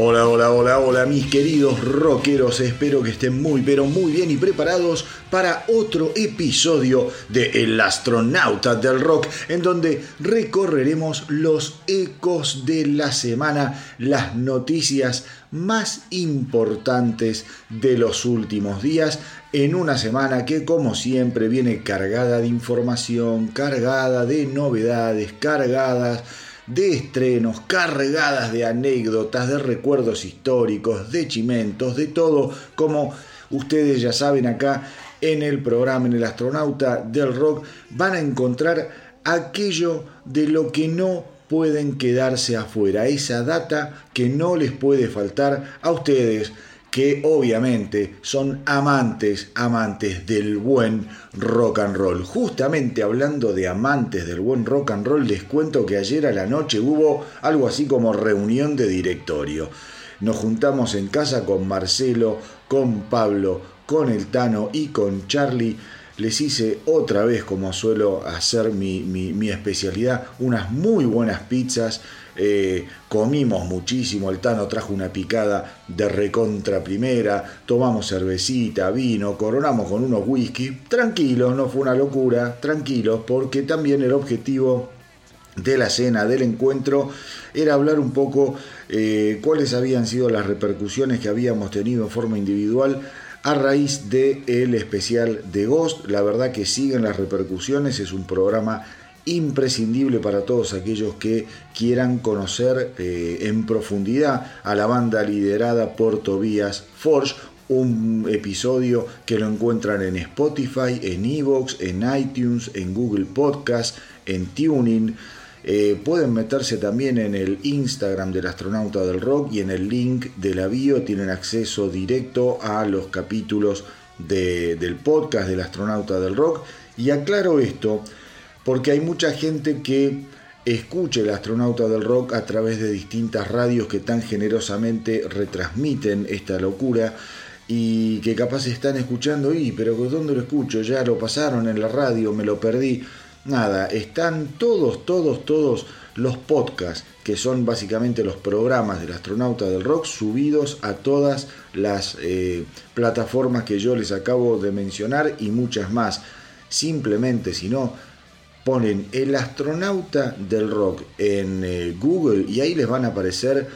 Hola, hola, hola, hola, mis queridos rockeros. Espero que estén muy, pero muy bien y preparados para otro episodio de El astronauta del rock, en donde recorreremos los ecos de la semana, las noticias más importantes de los últimos días, en una semana que, como siempre, viene cargada de información, cargada de novedades, cargadas de estrenos, cargadas de anécdotas, de recuerdos históricos, de chimentos, de todo, como ustedes ya saben acá en el programa, en el astronauta del rock, van a encontrar aquello de lo que no pueden quedarse afuera, esa data que no les puede faltar a ustedes que obviamente son amantes, amantes del buen rock and roll. Justamente hablando de amantes del buen rock and roll, les cuento que ayer a la noche hubo algo así como reunión de directorio. Nos juntamos en casa con Marcelo, con Pablo, con el Tano y con Charlie. Les hice otra vez, como suelo hacer mi, mi especialidad, unas muy buenas pizzas eh, comimos muchísimo, el Tano trajo una picada de recontra primera, tomamos cervecita, vino, coronamos con unos whisky, tranquilos, no fue una locura, tranquilos, porque también el objetivo de la cena, del encuentro, era hablar un poco eh, cuáles habían sido las repercusiones que habíamos tenido en forma individual a raíz del el especial de Ghost. La verdad que siguen las repercusiones, es un programa imprescindible para todos aquellos que quieran conocer eh, en profundidad a la banda liderada por Tobias Forge, un episodio que lo encuentran en Spotify, en Evox, en iTunes, en Google Podcast, en Tuning. Eh, pueden meterse también en el Instagram del astronauta del rock y en el link de la bio tienen acceso directo a los capítulos del podcast del astronauta del rock. Y aclaro esto porque hay mucha gente que escucha el astronauta del rock a través de distintas radios que tan generosamente retransmiten esta locura y que capaz están escuchando y pero ¿dónde lo escucho? Ya lo pasaron en la radio, me lo perdí. Nada, están todos, todos, todos los podcasts, que son básicamente los programas del astronauta del rock, subidos a todas las eh, plataformas que yo les acabo de mencionar y muchas más. Simplemente, si no, ponen el astronauta del rock en eh, Google y ahí les van a aparecer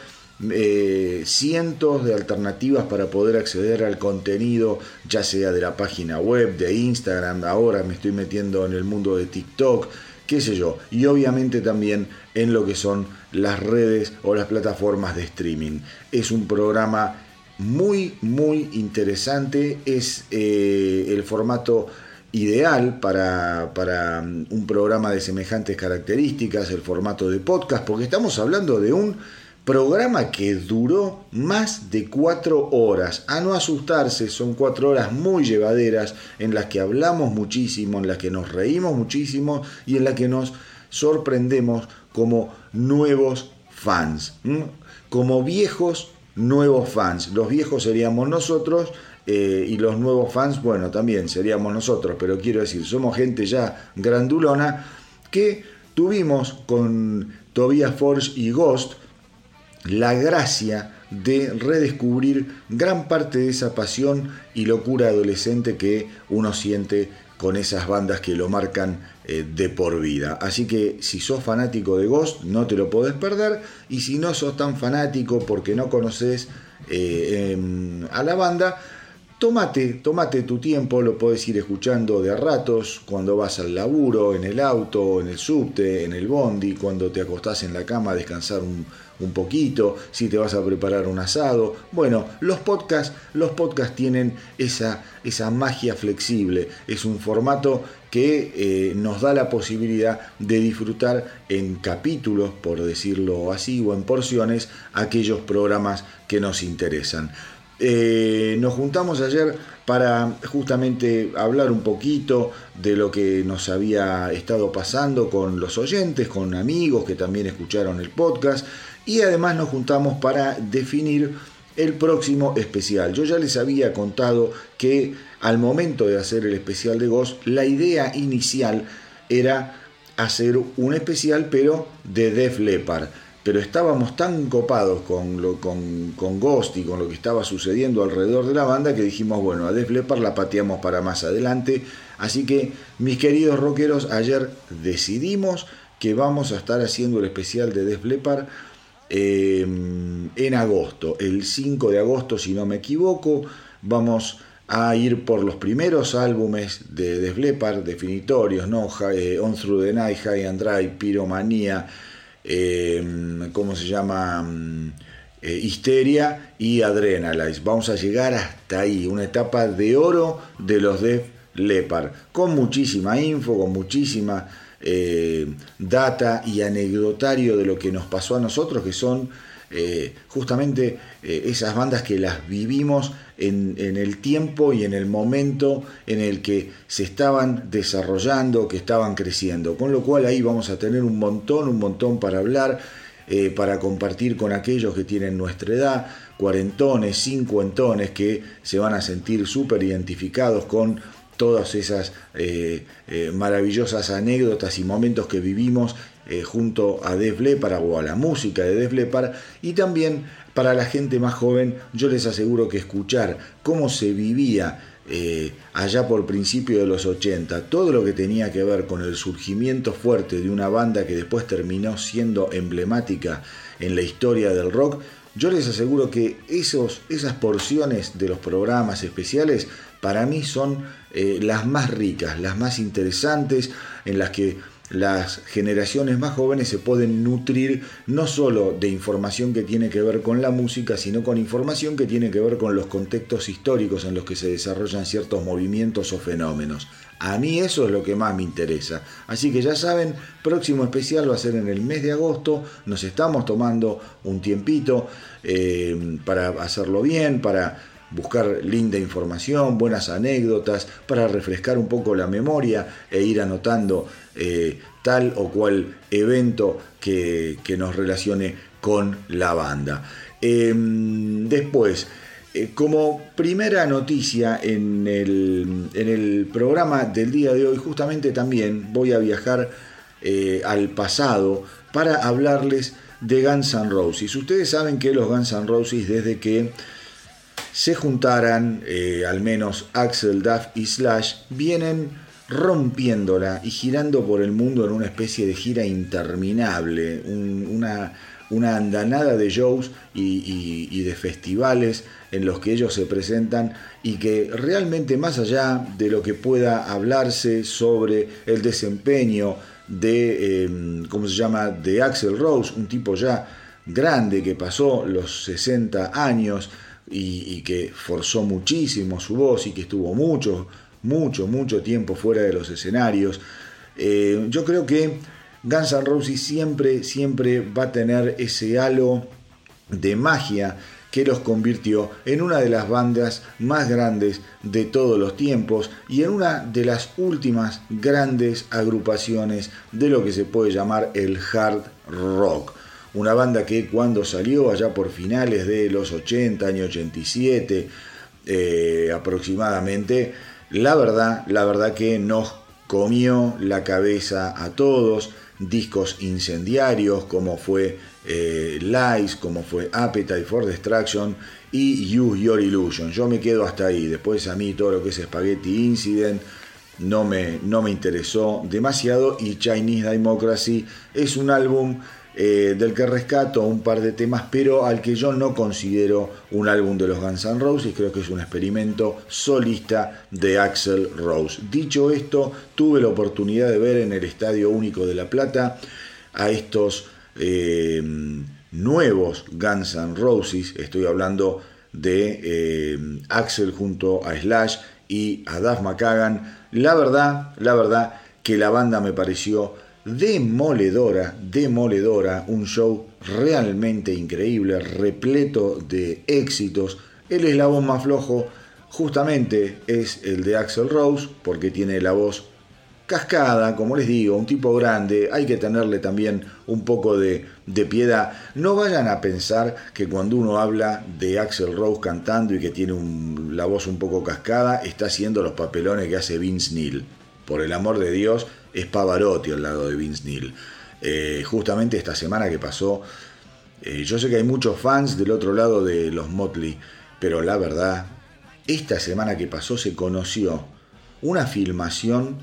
eh, cientos de alternativas para poder acceder al contenido, ya sea de la página web, de Instagram, ahora me estoy metiendo en el mundo de TikTok, qué sé yo, y obviamente también en lo que son las redes o las plataformas de streaming. Es un programa muy, muy interesante, es eh, el formato ideal para, para, mm, un programa de semejantes características, el formato de podcast, porque estamos hablando de un programa que duró más de cuatro horas. A no asustarse, son cuatro horas muy llevaderas en las que hablamos muchísimo, en las que nos reímos muchísimo y en las que nos sorprendemos como nuevos fans, como viejos nuevos fans. Los viejos seríamos nosotros, eh, y los nuevos fans, bueno, también seríamos nosotros, pero quiero decir, somos gente ya grandulona que tuvimos con Tobias Forge y Ghost la gracia de redescubrir gran parte de esa pasión y locura adolescente que uno siente con esas bandas que lo marcan eh, de por vida. Así que si sos fanático de Ghost, no te lo podés perder. Y si no sos tan fanático porque no conoces eh, em, a la banda, Tómate, tu tiempo, lo puedes ir escuchando de a ratos, cuando vas al laburo, en el auto, en el subte, en el bondi, cuando te acostás en la cama a descansar un, poquito, si te vas a preparar un asado. Bueno, los podcasts, los podcasts tienen esa, esa magia flexible, es un formato que eh, nos da la posibilidad de disfrutar en capítulos, por decirlo así, o en porciones, aquellos programas que nos interesan. Eh, nos juntamos ayer para justamente hablar un poquito de lo que nos había estado pasando con los oyentes, con amigos que también escucharon el podcast y además nos juntamos para definir el próximo especial. Yo ya les había contado que al momento de hacer el especial de Ghost, la idea inicial era hacer un especial pero de Def Leppard pero estábamos tan copados con, lo, con, con Ghost y con lo que estaba sucediendo alrededor de la banda que dijimos, bueno, a Def Leppard la pateamos para más adelante. Así que, mis queridos rockeros, ayer decidimos que vamos a estar haciendo el especial de Def Leppard eh, en agosto, el 5 de agosto, si no me equivoco. Vamos a ir por los primeros álbumes de Def Leppard, definitorios, ¿no? Eh, On Through the Night, High and Dry, Pyromanía. Em, ¿cómo se llama? Mm, eh, Histeria y Adrenalize. Vamos a llegar hasta ahí, una etapa de oro de los Def Leppard, con muchísima info, con muchísima eh, data y anecdotario de lo que nos pasó a nosotros, que son eh, justamente esas bandas que las vivimos en, el tiempo y en el momento en el que se estaban desarrollando, que estaban creciendo. Con lo cual ahí vamos a tener un montón, un montón para hablar, eh, para compartir con aquellos que tienen nuestra edad, cuarentones, cincuentones, que se van a sentir súper identificados con todas esas eh, eh, maravillosas anécdotas y momentos que vivimos junto a Def Leppard o a la música de Def Leppard. Y también para la gente más joven, yo les aseguro que escuchar cómo se vivía eh, allá por principio de los 80, todo lo que tenía que ver con el surgimiento fuerte de una banda que después terminó siendo emblemática en la historia del rock, yo les aseguro que esos, esas porciones de los programas especiales para mí son eh, las más ricas, las más interesantes, en las que las generaciones más jóvenes se pueden nutrir no solo de información que tiene que ver con la música, sino con información que tiene que ver con los contextos históricos en los que se desarrollan ciertos movimientos o fenómenos. A mí eso es lo que más me interesa. Así que ya saben, próximo especial va a ser en el mes de agosto. Nos estamos tomando un tiempito eh, para hacerlo bien, para buscar linda información, buenas anécdotas, para refrescar un poco la memoria e ir anotando eh, tal o cual evento que, nos relacione con la banda. Em, después, eh, como primera noticia en el, en el, programa del día de hoy, justamente también voy a viajar eh, al pasado para hablarles de Guns N' Roses. Ustedes saben que los Guns N' Roses desde que se juntaran, al menos Axel, Duff y Slash, vienen rompiéndola y girando por el mundo en una especie de gira interminable, una, una, andanada de shows y, de festivales en los que ellos se presentan y que realmente más allá de lo que pueda hablarse sobre el desempeño de, em, ¿cómo se llama?, de Axel Rose, un tipo ya grande que pasó los 60 años y, que forzó muchísimo su voz y que estuvo mucho mucho, mucho tiempo fuera de los escenarios. Eh, yo creo que Guns N' Roses siempre, siempre va a tener ese halo de magia que los convirtió en una de las bandas más grandes de todos los tiempos y en una de las últimas grandes agrupaciones de lo que se puede llamar el hard rock. Una banda que cuando salió allá por finales de los 80, año 87 eh, aproximadamente, la verdad, la verdad que nos comió la cabeza a todos, discos incendiarios como fue eh, Lies, como fue Appetite for Destruction y Use Your Illusion. Yo me quedo hasta ahí, después a mí todo lo que es Spaghetti Incident no me, no me interesó demasiado y Chinese Democracy es un álbum eh, del que rescato un par de temas, pero al que yo no considero un álbum de los Guns N' Roses, creo que es un experimento solista de Axel Rose. Dicho esto, tuve la oportunidad de ver en el Estadio Único de La Plata a estos eh, nuevos Guns N' Roses, estoy hablando de eh, Axel junto a Slash y a Duff McKagan. La verdad, la verdad que la banda me pareció demoledora, demoledora, un show realmente increíble, repleto de éxitos. El eslabón más flojo justamente es el de Axel Rose, porque tiene la voz cascada, como les digo, un tipo grande, hay que tenerle también un poco de, de, piedad. No vayan a pensar que cuando uno habla de Axel Rose cantando y que tiene la voz un poco cascada, está haciendo los papelones que hace Vince Neil. Por el amor de Dios, es Pavarotti al lado de Vince Neil. Eh, justamente esta semana que pasó Eh, yo sé que hay muchos fans del otro lado de los Motley, pero la verdad, esta semana que pasó se conoció una filmación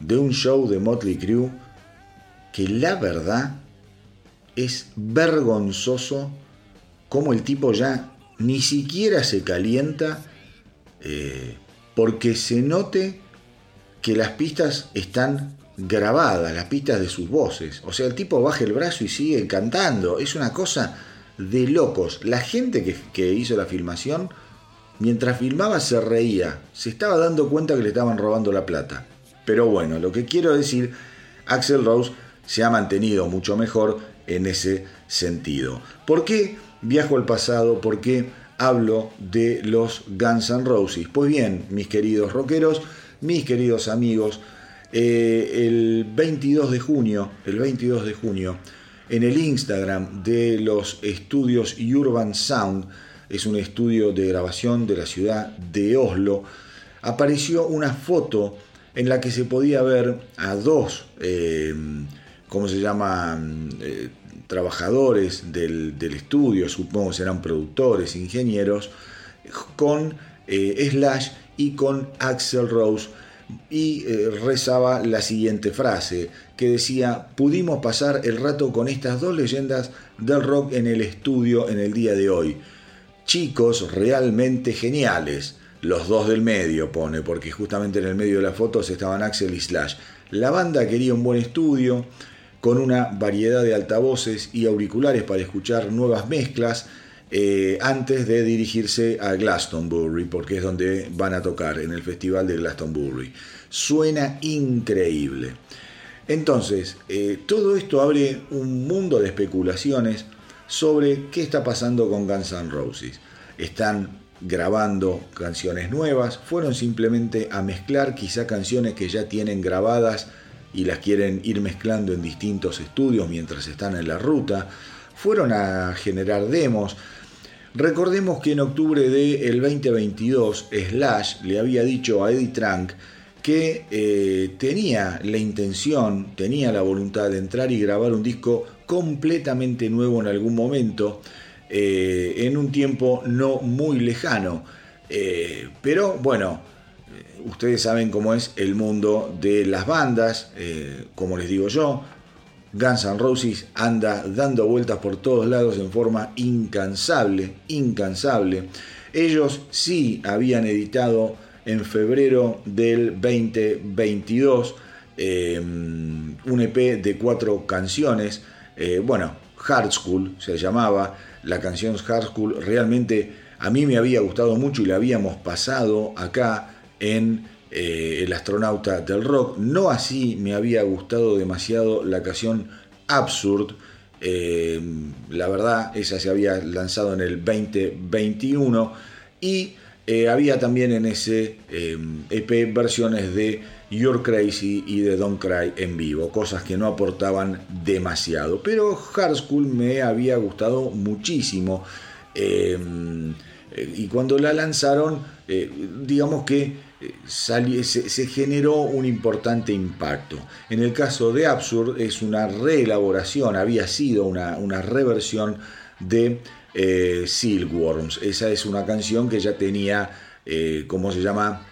de un show de Motley Crue que la verdad es vergonzoso como el tipo ya ni siquiera se calienta eh, porque se note que las pistas están grabadas, las pistas de sus voces. O sea, el tipo baja el brazo y sigue cantando. Es una cosa de locos. La gente que, que hizo la filmación, mientras filmaba se reía. Se estaba dando cuenta que le estaban robando la plata. Pero bueno, lo que quiero decir, Axel Rose se ha mantenido mucho mejor en ese sentido. ¿Por qué viajo al pasado? ¿Por qué hablo de los Guns N' Roses? Pues bien, mis queridos rockeros, mis queridos amigos, eh, el 22 de junio, el 22 de junio, en el Instagram de los estudios Urban Sound, es un estudio de grabación de la ciudad de Oslo, apareció una foto en la que se podía ver a dos, eh, ¿cómo se llama? Eh, trabajadores del, estudio, supongo serán productores, ingenieros, con Slash y con Axel Rose y eh, rezaba la siguiente frase, que decía, pudimos pasar el rato con estas dos leyendas del rock en el estudio en el día de hoy. Chicos realmente geniales. Los dos del medio pone, porque justamente en el medio de las fotos estaban Axel y Slash. La banda quería un buen estudio, con una variedad de altavoces y auriculares para escuchar nuevas mezclas, eh, antes de dirigirse a Glastonbury, porque es donde van a tocar, en el Festival de Glastonbury. Suena increíble. Entonces, eh, todo esto abre un mundo de especulaciones sobre qué está pasando con Guns N' Roses. Están grabando canciones nuevas, fueron simplemente a mezclar quizá canciones que ya tienen grabadas y las quieren ir mezclando en distintos estudios mientras están en la ruta, fueron a generar demos, Recordemos que en octubre del 2022 Slash le había dicho a Eddie Trunk que eh, tenía la intención, tenía la voluntad de entrar y grabar un disco completamente nuevo en algún momento, eh, en un tiempo no muy lejano. Eh, pero bueno, ustedes saben cómo es el mundo de las bandas, como les digo yo, Guns N' Roses anda dando vueltas por todos lados en forma incansable, incansable. Ellos sí habían editado en febrero del 2022 em, un EP de cuatro canciones. Eh, bueno, Hard School se llamaba. La canción Hard School realmente a mí me había gustado mucho y la habíamos pasado acá en eh, el astronauta del rock. No así me había gustado demasiado la canción Absurd. Eh, la verdad, esa se había lanzado en el 2021 y eh, había también en ese EP e versiones de You're Crazy y de Don't Cry en vivo, cosas que no aportaban demasiado. Pero Hard School me había gustado muchísimo. y cuando la lanzaron, digamos que se, generó un importante impacto. En el caso de Absurd es una reelaboración, había sido una, reversión de eh, Silkworms. Esa es una canción que ya tenía, eh, ¿cómo se llama?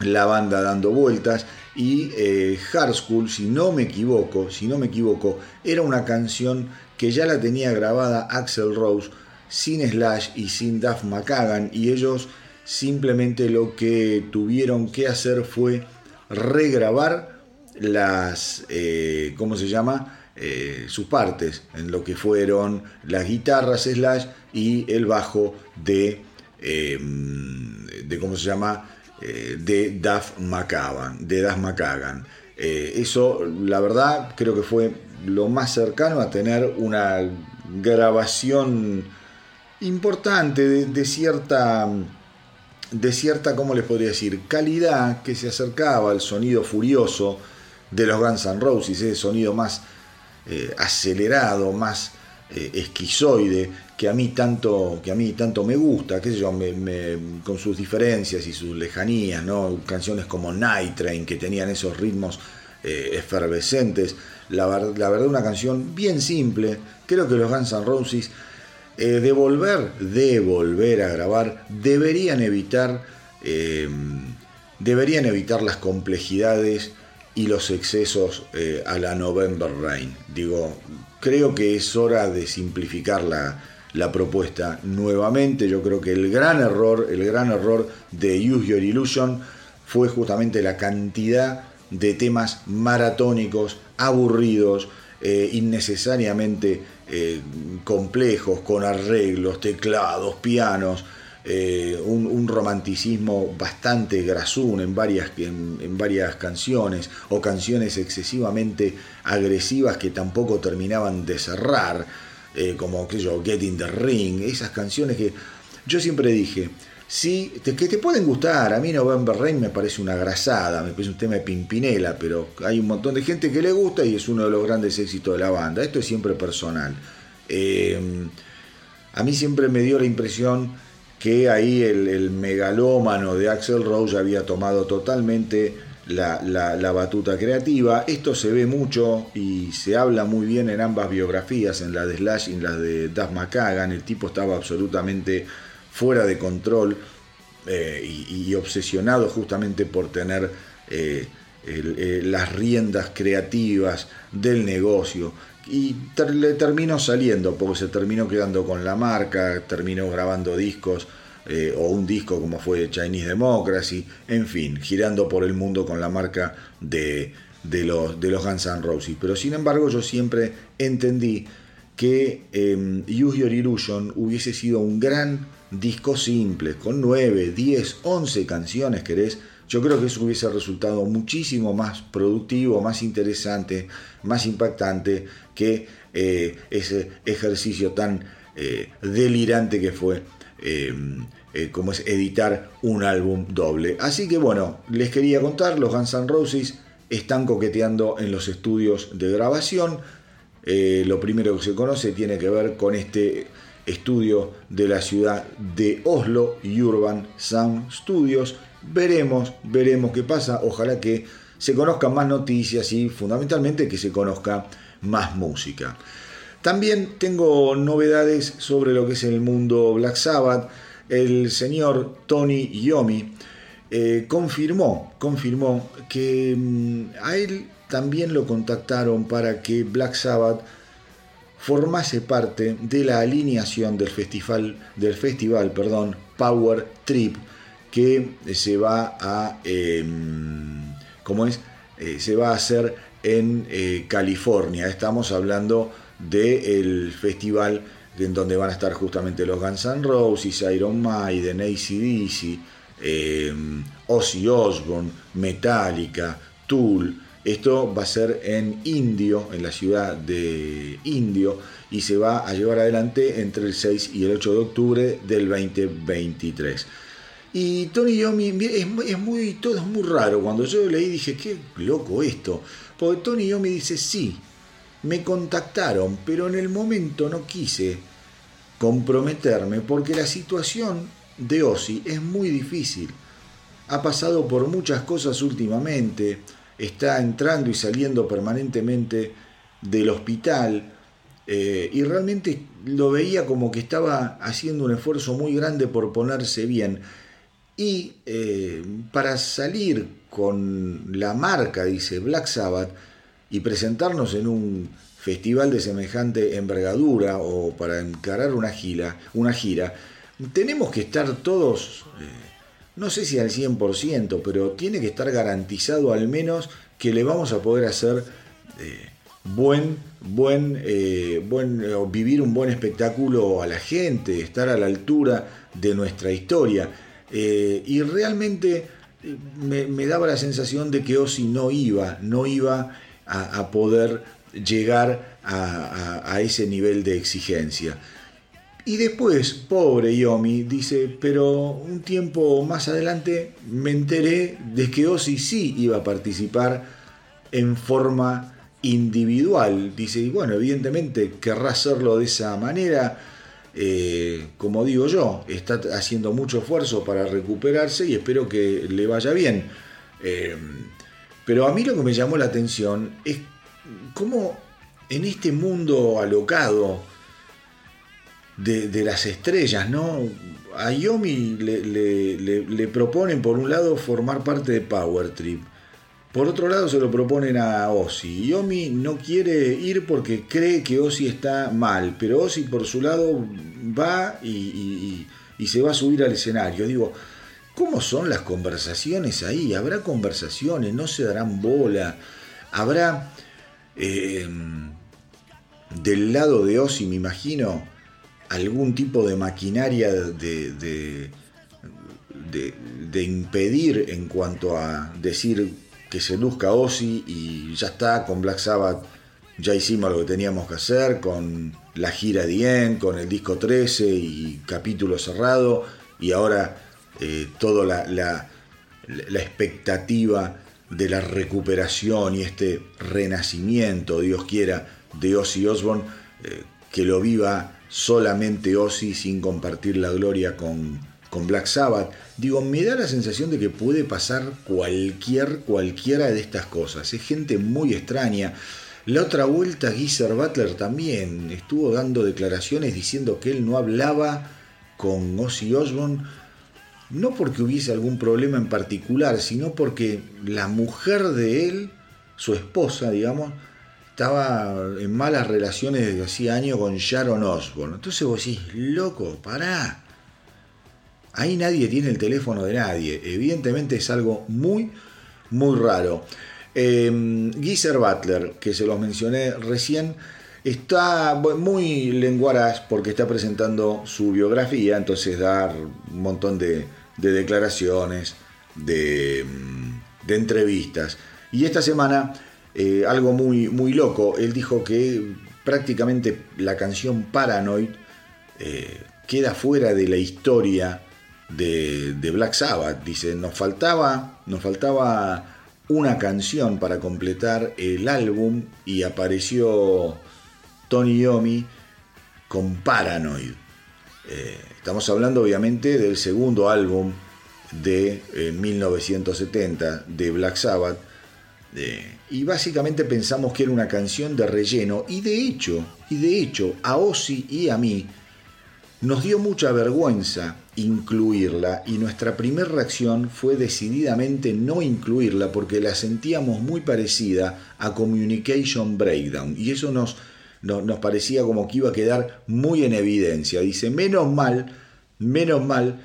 La banda dando vueltas y eh, Hard School, si no me equivoco, si no me equivoco, era una canción que ya la tenía grabada Axel Rose sin Slash y sin Duff McKagan y ellos simplemente lo que tuvieron que hacer fue regrabar las, eh, ¿cómo se llama? Eh, sus partes, en lo que fueron las guitarras slash y el bajo de, eh, de ¿cómo se llama? de Duff McCagan, de Duff eso, la verdad, creo que fue lo más cercano a tener una grabación importante de cierta de cierta, ¿cómo les podría decir?, calidad que se acercaba al sonido furioso de los Guns N' Roses, ese sonido más eh, acelerado, más eh, esquizoide, que a mí tanto, que a mí tanto me gusta, qué sé yo, con sus diferencias y sus lejanías, ¿no? Canciones como Night Train, que tenían esos ritmos eh, efervescentes. La, la verdad, una canción bien simple. Creo que los Guns N' Roses eh, de volver, de volver a grabar, deberían evitar, eh, deberían evitar las complejidades y los excesos eh, a la November Rain. Digo, creo que es hora de simplificar la, la propuesta nuevamente. Yo creo que el gran error, el gran error de Use Your Illusion fue justamente la cantidad de temas maratónicos, aburridos, innecesariamente eh, complejos, con arreglos, teclados, pianos, eh, un, romanticismo bastante grasún en varias, en, varias canciones, o canciones excesivamente agresivas que tampoco terminaban de cerrar, como que yo, Get in the Ring, esas canciones que yo siempre dije, Sí, que te pueden gustar. A mí November Rain me parece una grasada, me parece un tema de Pimpinela, pero hay un montón de gente que le gusta y es uno de los grandes éxitos de la banda. Esto es siempre personal. Eh, a mí siempre me dio la impresión que ahí el, megalómano de Axel Rose había tomado totalmente la, la, batuta creativa. Esto se ve mucho y se habla muy bien en ambas biografías, en la de Slash y en la de Duff McKagan. El tipo estaba absolutamente fuera de control eh, y, obsesionado justamente por tener eh, eh, las riendas creativas del negocio. Y le terminó saliendo, porque se terminó quedando con la marca, terminó grabando discos, o un disco como fue Chinese Democracy, en fin, girando por el mundo con la marca de, de, los, de los Guns N' Roses. Pero sin embargo yo siempre entendí que Use Your Illusion hubiese sido un gran disco simple, con 9, 10, 11 canciones querés, yo creo que eso hubiese resultado muchísimo más productivo, más interesante, más impactante que eh, ese ejercicio tan eh, delirante que fue em, eh, como es editar un álbum doble. Así que bueno, les quería contar, los Guns N' Roses están coqueteando en los estudios de grabación. lo primero que se conoce tiene que ver con este estudio de la ciudad de Oslo, Urban Sound Studios. Veremos, veremos qué pasa. Ojalá que se conozcan más noticias y fundamentalmente que se conozca más música. También tengo novedades sobre lo que es el mundo Black Sabbath. El señor Tony Yomi eh, confirmó, confirmó que mm, a él también lo contactaron para que Black Sabbath formase parte de la alineación del festival, del festival perdón, Power Trip que se va a, em, ¿cómo es? Eh, se va a hacer en eh, California. Estamos hablando del festival en donde van a estar justamente los Guns N' Roses, Iron Maiden, ACDC, eh, Ozzy Osbourne, Metallica, Tool, esto va a ser en Indio, en la ciudad de Indio, y se va a llevar adelante entre el 6 y el 8 de octubre del 2023. Y Tony Yomi es, es muy, todo es muy raro. Cuando yo leí dije, qué loco esto. Porque Tony Yomi dice, sí, me contactaron, pero en el momento no quise comprometerme porque la situación de Ozzy es muy difícil. Ha pasado por muchas cosas últimamente está entrando y saliendo permanentemente del hospital eh, y realmente lo veía como que estaba haciendo un esfuerzo muy grande por ponerse bien. Y eh, para salir con la marca, dice Black Sabbath, y presentarnos en un festival de semejante envergadura o para encarar una gira, una gira tenemos que estar todos... Eh, no sé si al 100%, pero tiene que estar garantizado al menos que le vamos a poder hacer eh, buen, buen, eh, buen vivir un buen espectáculo a la gente, estar a la altura de nuestra historia. Eh, y realmente me, daba la sensación de que Ozzy no iba, no iba a, poder llegar a ese nivel de exigencia. Y después, pobre Yomi, dice, pero un tiempo más adelante me enteré de que Ozzy sí iba a participar en forma individual. Dice, y bueno, evidentemente querrá hacerlo de esa manera. Eh, como digo yo, está haciendo mucho esfuerzo para recuperarse y espero que le vaya bien. Eh, pero a mí lo que me llamó la atención es cómo en este mundo alocado, de, las estrellas, ¿no? A Yomi le, le, proponen, por un lado, formar parte de Power Trip. Por otro lado, se lo proponen a Ozzy. Yomi no quiere ir porque cree que Ozzy está mal, pero Ozzy, por su lado, va y, se va a subir al escenario. Digo, ¿cómo son las conversaciones ahí? ¿Habrá conversaciones? ¿No se darán bola? ¿Habrá eh, del lado de Ozzy, me imagino, algún tipo de maquinaria de, de, impedir en cuanto a decir que se luzca Ozzy y ya está, con Black Sabbath ya hicimos lo que teníamos que hacer, con la gira Dien, con el disco 13 y capítulo cerrado, y ahora eh, toda la, la, la expectativa de la recuperación y este renacimiento, Dios quiera, de Ozzy Osbourne, eh, que lo viva solamente Ozzy sin compartir la gloria con, con Black Sabbath. Digo, me da la sensación de que puede pasar cualquier, cualquiera de estas cosas. Es gente muy extraña. La otra vuelta, Geezer Butler también estuvo dando declaraciones diciendo que él no hablaba con Ozzy Osbourne, no porque hubiese algún problema en particular, sino porque la mujer de él, su esposa, digamos, estaba en malas relaciones desde hacía años con Sharon Osbourne. Entonces vos decís, loco, pará. Ahí nadie tiene el teléfono de nadie. Evidentemente es algo muy, muy raro. Eh, Geezer Butler, que se los mencioné recién, está muy lenguaraz porque está presentando su biografía, entonces dar un montón de, declaraciones, de, de entrevistas. Y esta semana eh, algo muy, muy loco. Él dijo que prácticamente la canción Paranoid eh, queda fuera de la historia de, Black Sabbath. Dice, nos faltaba, nos faltaba una canción para completar el álbum y apareció Tony Yomi con Paranoid. Eh, estamos hablando obviamente del segundo álbum de 1970 de Black Sabbath y básicamente pensamos que era una canción de relleno. Y de hecho, y de hecho, a Ozzy y a mí nos dio mucha vergüenza incluirla y nuestra primera reacción fue decididamente no incluirla porque la sentíamos muy parecida a Communication Breakdown y eso nos, nos parecía como que iba a quedar muy en evidencia. Dice, menos mal, menos mal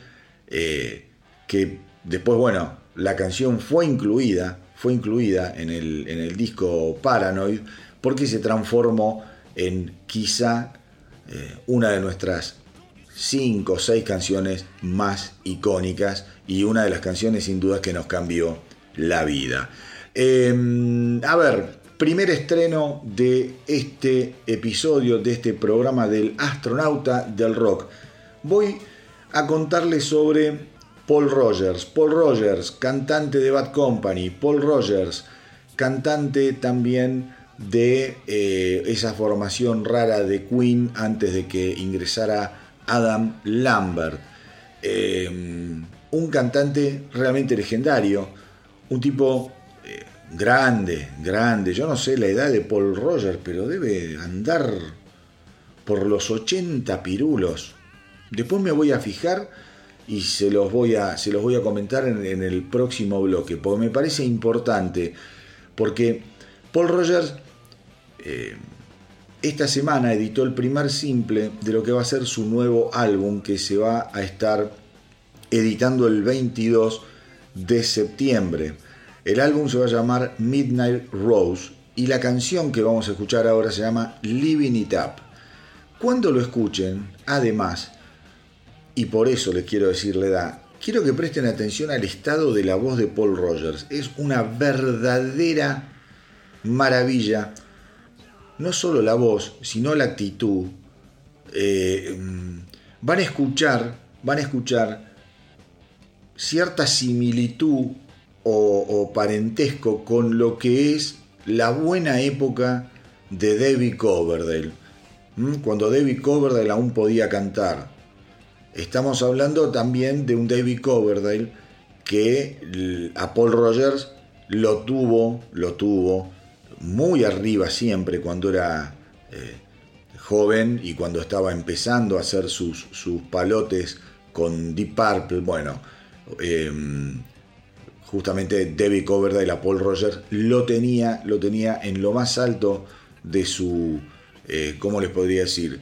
eh, que después, bueno, la canción fue incluida fue incluida en el, en el disco Paranoid porque se transformó en quizá eh, una de nuestras cinco o seis canciones más icónicas y una de las canciones sin duda que nos cambió la vida. Em, a ver, primer estreno de este episodio, de este programa del astronauta del rock. Voy a contarles sobre Paul Rogers. Paul Rogers, cantante de Bad Company. Paul Rogers, cantante también de eh, esa formación rara de Queen antes de que ingresara Adam Lambert. Eh, un cantante realmente legendario, un tipo eh, grande, grande. Yo no sé la edad de Paul Rogers, pero debe andar por los 80 pirulos. Después me voy a fijar y se los voy a, se los voy a comentar en, el próximo bloque, porque me parece importante, porque Paul Rogers eh, esta semana editó el primer simple de lo que va a ser su nuevo álbum que se va a estar editando el 22 de septiembre. El álbum se va a llamar Midnight Rose y la canción que vamos a escuchar ahora se llama Living It Up. Cuando lo escuchen, además, y por eso les quiero decir la edad, quiero que presten atención al estado de la voz de Paul Rogers. Es una verdadera maravilla. No solo la voz, sino la actitud. Eh, van a escuchar, van a escuchar cierta similitud o, parentesco con lo que es la buena época de David Coverdale. Cuando David Coverdale aún podía cantar, Estamos hablando también de un David Coverdale que a Paul Rogers lo tuvo, lo tuvo muy arriba siempre cuando era eh, joven y cuando estaba empezando a hacer sus, sus palotes con Deep Purple, bueno, em, justamente David Coverdale, la Paul Rogers, lo tenía, lo tenía en lo más alto de su, eh, ¿cómo les podría decir?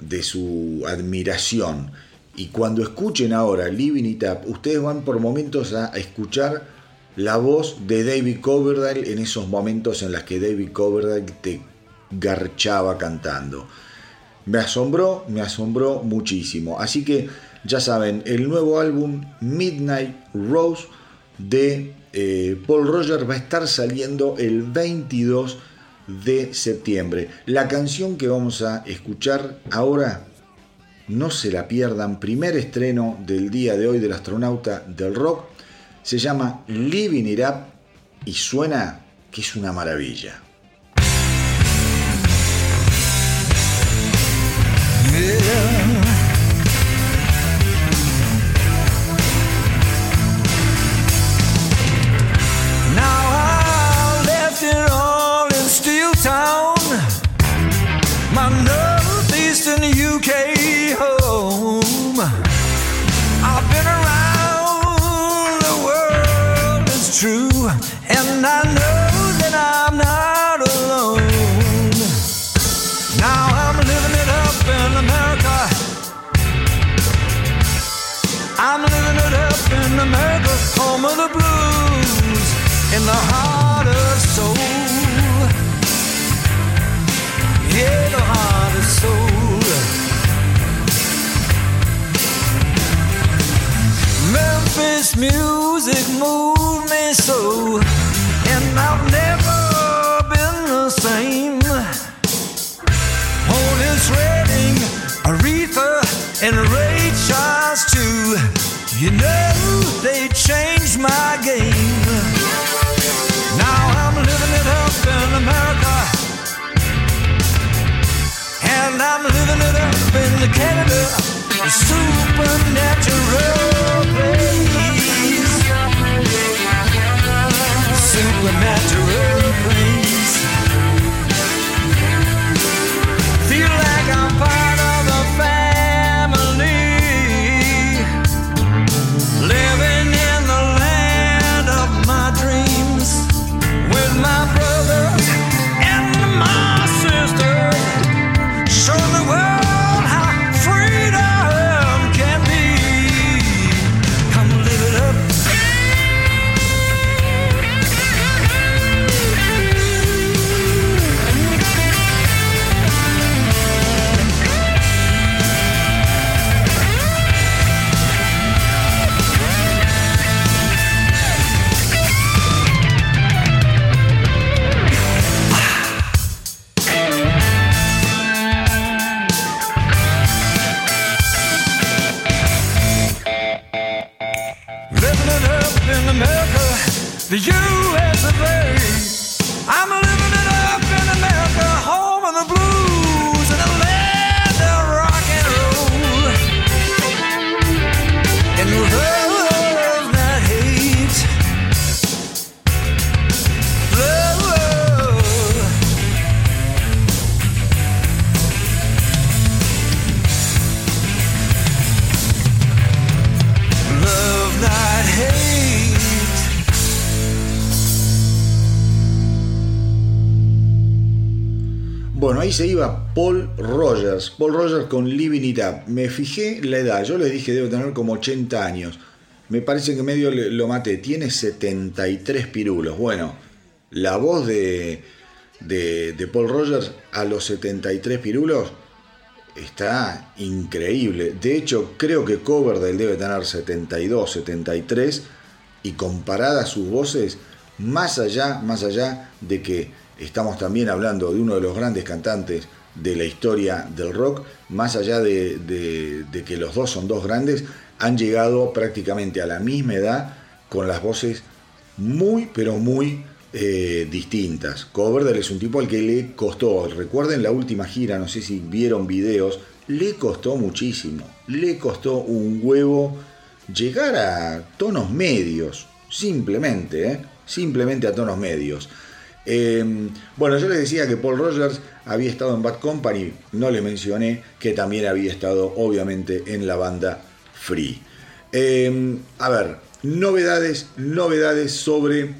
De su admiración. Y cuando escuchen ahora Living It Up, ustedes van por momentos a escuchar la voz de David Coverdale en esos momentos en los que David Coverdale te garchaba cantando. Me asombró, me asombró muchísimo. Así que ya saben, el nuevo álbum Midnight Rose de eh, Paul Rogers va a estar saliendo el 22 de septiembre. La canción que vamos a escuchar ahora, no se la pierdan, primer estreno del día de hoy del astronauta del rock, se llama Living It Up y suena que es una maravilla. In the heart of soul. Yeah, the heart of soul. Memphis music moved me so, and I've never been the same. Otis Redding, Aretha, and Ray Charles too. You know they changed my game. Now I'm living it up in America. And I'm living it up in the Canada, a supernatural place. Supernatural se iba Paul Rogers. Paul Rogers con Living It Up. Me fijé la edad. Yo les dije debe tener como 80 años. Me parece que medio lo maté. Tiene 73 pirulos. Bueno, la voz de, de, Paul Rogers a los 73 pirulos está increíble. De hecho, creo que Coverdale debe tener 72, 73. Y comparada sus voces, más allá, más allá de que estamos también hablando de uno de los grandes cantantes de la historia del rock, más allá de, que los dos son dos grandes, han llegado prácticamente a la misma edad con las voces muy, pero muy eh, distintas. Coverdale es un tipo al que le costó, recuerden la última gira, no sé si vieron videos, le costó muchísimo, le costó un huevo llegar a tonos medios, simplemente, ¿eh? simplemente a tonos medios. Em, bueno, yo les decía que Paul Rogers había estado en Bad Company, no le mencioné que también había estado obviamente en la banda Free. Em, a ver, novedades, novedades sobre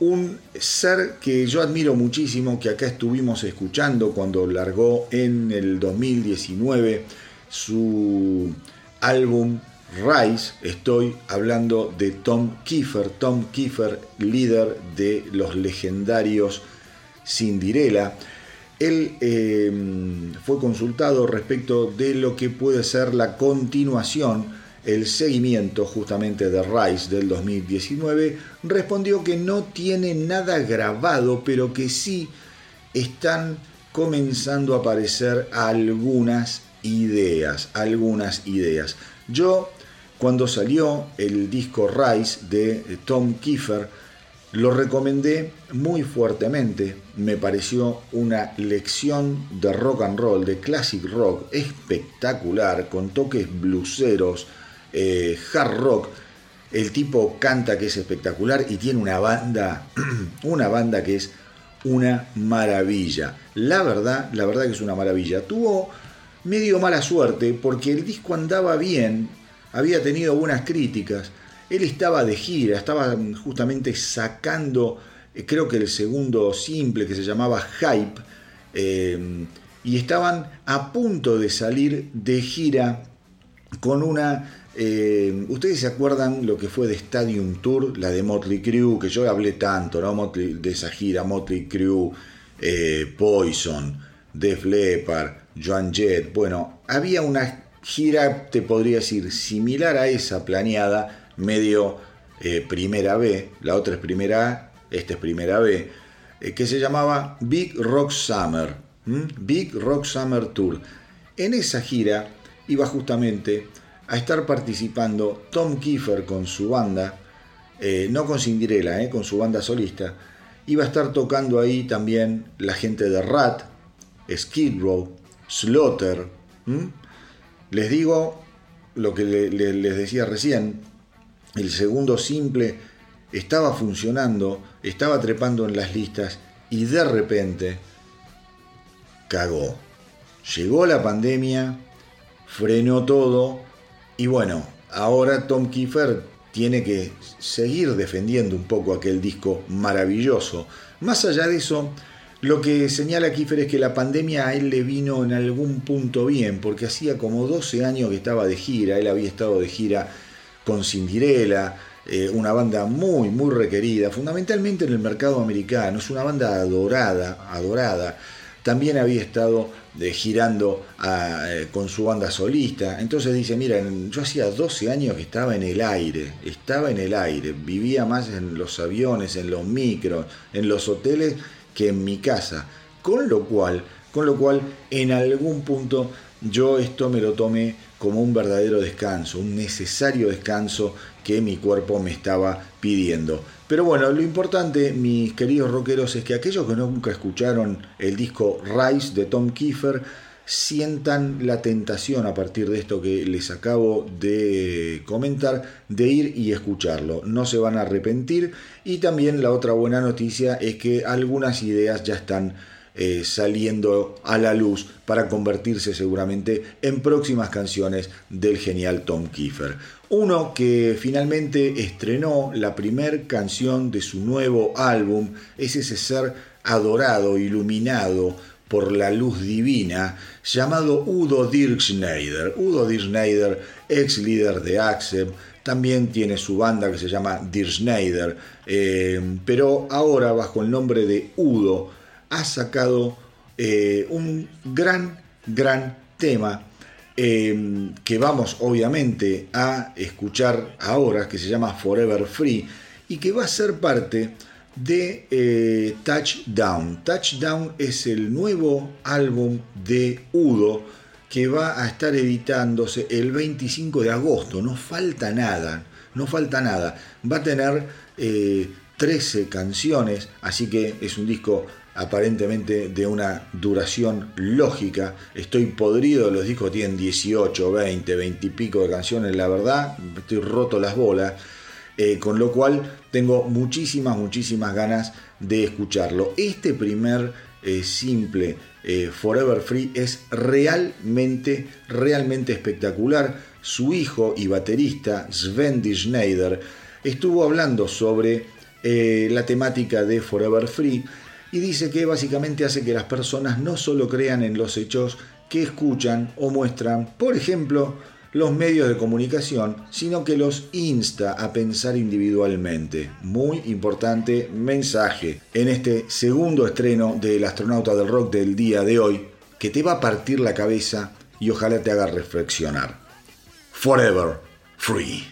un ser que yo admiro muchísimo, que acá estuvimos escuchando cuando largó en el 2019 su álbum Rise, estoy hablando de Tom Kiefer, Tom Kiefer, líder de los legendarios Cinderella. Él em, fue consultado respecto de lo que puede ser la continuación, el seguimiento justamente de Rise del 2019. Respondió que no tiene nada grabado, pero que sí están comenzando a aparecer algunas ideas, algunas ideas. Yo cuando salió el disco Rise de Tom Kiefer, lo recomendé muy fuertemente. Me pareció una lección de rock and roll, de classic rock, espectacular, con toques bluseros, eh, hard rock. El tipo canta que es espectacular y tiene una banda, una banda que es una maravilla. La verdad, la verdad que es una maravilla. Tuvo medio mala suerte porque el disco andaba bien, había tenido buenas críticas. Él estaba de gira, estaba justamente sacando, eh, creo que el segundo simple que se llamaba Hype, eh, y estaban a punto de salir de gira con una... Eh, Ustedes se acuerdan lo que fue de Stadium Tour, la de Motley Crue, que yo hablé tanto, ¿no? de esa gira, Motley Crue, Poison, Def Leppard, Joan Jett. Bueno, había una gira, te podría decir, similar a esa planeada, medio eh, primera B, la otra es primera A, esta es primera B, eh, que se llamaba Big Rock Summer, Big Rock Summer Tour. En esa gira iba justamente a estar participando Tom Kiefer con su banda, eh, no con Cinderella, con su banda solista, iba a estar tocando ahí también la gente de Rat, Skid Row, Slaughter, les digo lo que les decía recién, el segundo simple estaba funcionando, estaba trepando en las listas y de repente cagó. Llegó la pandemia, frenó todo y bueno, ahora Tom Kiefer tiene que seguir defendiendo un poco aquel disco maravilloso. Más allá de eso, lo que señala Kiefer es que la pandemia a él le vino en algún punto bien, porque hacía como 12 años que estaba de gira, él había estado de gira con Cinderella, eh, una banda muy, muy requerida, fundamentalmente en el mercado americano, es una banda adorada, adorada. También había estado eh, girando eh, con su banda solista. Entonces dice, mira, yo hacía 12 años que estaba en el aire, estaba en el aire, vivía más en los aviones, en los micros, en los hoteles que en mi casa. Con lo cual, con lo cual, en algún punto yo esto me lo tomé como un verdadero descanso, un necesario descanso que mi cuerpo me estaba pidiendo. Pero bueno, lo importante, mis queridos rockeros, es que aquellos que nunca escucharon el disco Rise de Tom Kiefer, sientan la tentación a partir de esto que les acabo de comentar de ir y escucharlo. No se van a arrepentir y también la otra buena noticia es que algunas ideas ya están eh, saliendo a la luz para convertirse seguramente en próximas canciones del genial Tom Kiefer. Uno que finalmente estrenó la primer canción de su nuevo álbum es ese ser adorado, iluminado, por la luz divina, llamado Udo Dirkschneider. Udo Dirkschneider, ex líder de Accept, también tiene su banda que se llama Dirkschneider, eh, pero ahora bajo el nombre de Udo ha sacado eh, un gran, gran tema eh, que vamos obviamente a escuchar ahora, que se llama Forever Free, y que va a ser parte de eh, Touchdown. Touchdown es el nuevo álbum de Udo que va a estar editándose el 25 de agosto. No falta nada, no falta nada. Va a tener 13 eh, canciones, así que es un disco aparentemente de una duración lógica. Estoy podrido, los discos tienen 18, 20, 20 y pico de canciones, la verdad, estoy roto las bolas. Eh, con lo cual tengo muchísimas, muchísimas ganas de escucharlo. Este primer eh, simple eh, Forever Free es realmente, realmente espectacular. Su hijo y baterista Sven Schneider estuvo hablando sobre la temática de Forever Free y dice que básicamente hace que las personas no solo crean en los hechos que escuchan o muestran, por ejemplo, los medios de comunicación, sino que los insta a pensar individualmente. Muy importante mensaje en este segundo estreno del astronauta del rock del día de hoy, que te va a partir la cabeza y ojalá te haga reflexionar. Forever Free.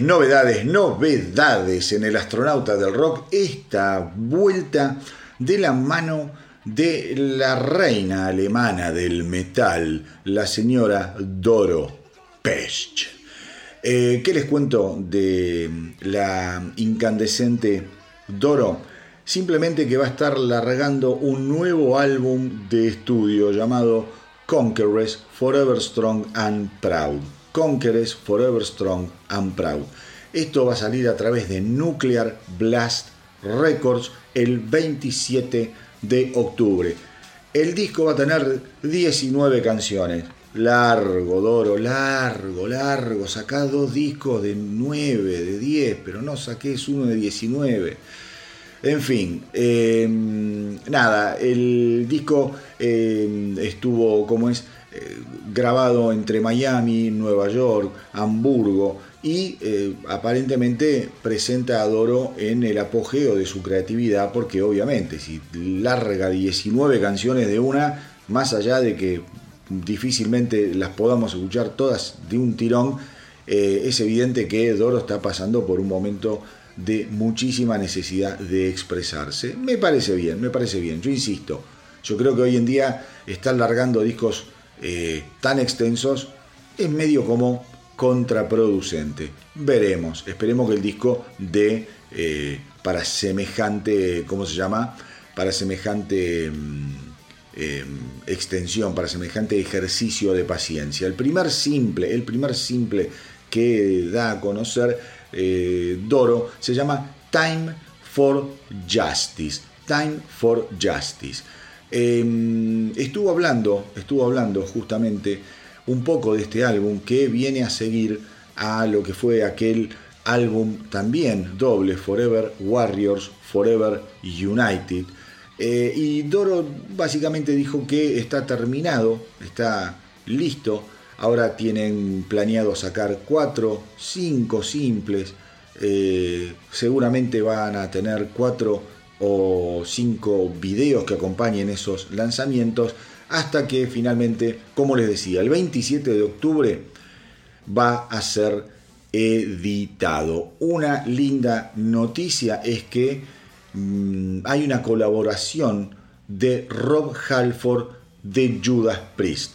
Novedades, novedades, en el astronauta del rock. Esta vuelta de la mano de la reina alemana del metal, la señora Doro Pesch. Eh, ¿Qué les cuento de la incandescente Doro? Simplemente que va a estar largando un nuevo álbum de estudio llamado Conquerors Forever Strong and Proud. Conquerors Forever Strong and Proud. Esto va a salir a través de Nuclear Blast Records el 27 de octubre. El disco va a tener 19 canciones. Largo, Doro, largo, largo. Sacá dos discos de 9, de 10, pero no saques uno de 19. En fin, em, nada, el disco em, estuvo, como es, eh, grabado entre Miami, Nueva York, Hamburgo y eh, aparentemente presenta a Doro en el apogeo de su creatividad porque obviamente si larga 19 canciones de una, más allá de que difícilmente las podamos escuchar todas de un tirón, eh, es evidente que Doro está pasando por un momento de muchísima necesidad de expresarse. Me parece bien, me parece bien, yo insisto, yo creo que hoy en día están largando discos eh, tan extensos es medio como contraproducente. Veremos, esperemos que el disco dé eh, para semejante, ¿cómo se llama? Para semejante mm, em, extensión, para semejante ejercicio de paciencia. El primer simple, el primer simple que da a conocer eh, Doro se llama Time for Justice. Time for Justice. Em, estuvo hablando, estuvo hablando justamente un poco de este álbum que viene a seguir a lo que fue aquel álbum también doble, Forever Warriors, Forever United. Eh, y Doro básicamente dijo que está terminado, está listo. Ahora tienen planeado sacar cuatro, cinco simples. Eh, seguramente van a tener cuatro o cinco videos que acompañen esos lanzamientos hasta que finalmente, como les decía, el 27 de octubre va a ser editado. Una linda noticia es que mm, hay una colaboración de Rob Halford de Judas Priest,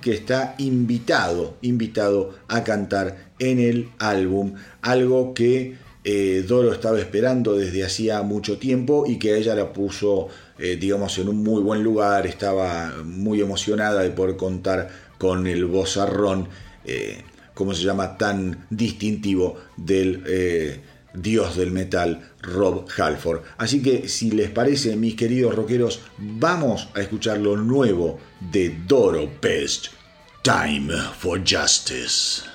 que está invitado, invitado a cantar en el álbum, algo que eh, Doro estaba esperando desde hacía mucho tiempo y que ella la puso, eh, digamos, en un muy buen lugar, estaba muy emocionada de poder contar con el vozarrón, eh, como se llama, tan distintivo del dios del metal, Rob Halford. Así que si les parece, mis queridos rockeros, vamos a escuchar lo nuevo de Doro Pest, Time for Justice.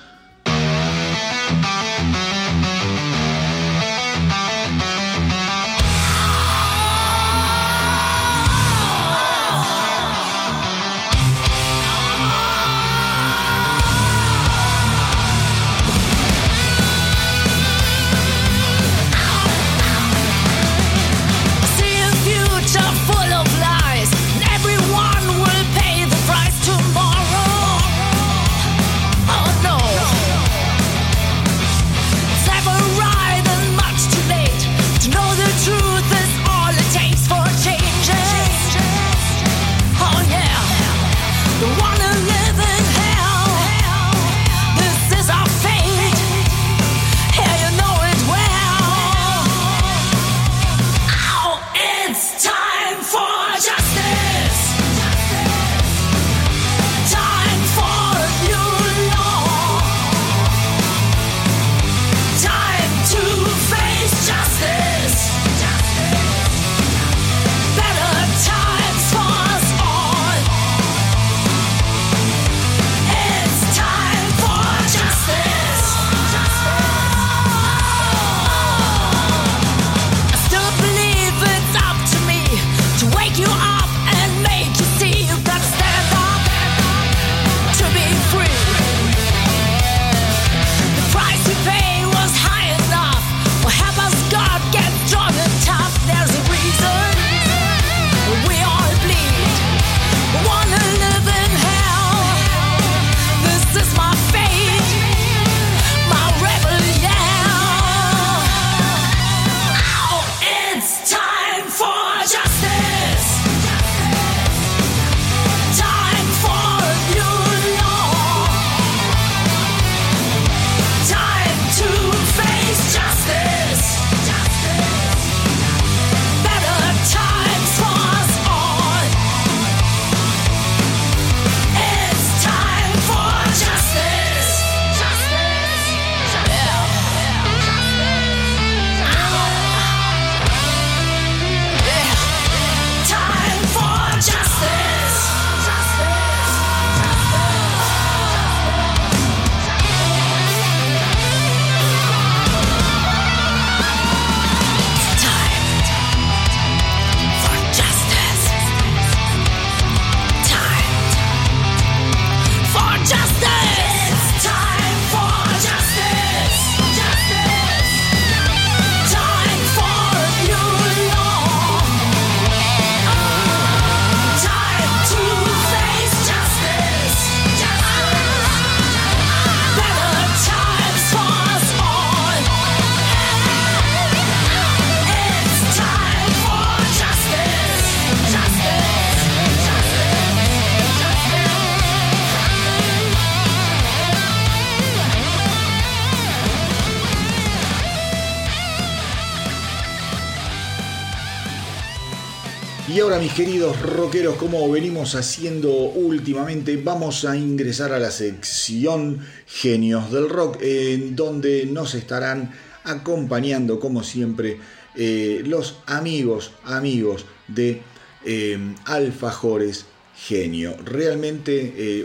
Mis queridos rockeros, como venimos haciendo últimamente, vamos a ingresar a la sección Genios del Rock, en donde nos estarán acompañando, como siempre, eh, los amigos, amigos de eh, Alfajores Genio. Realmente eh,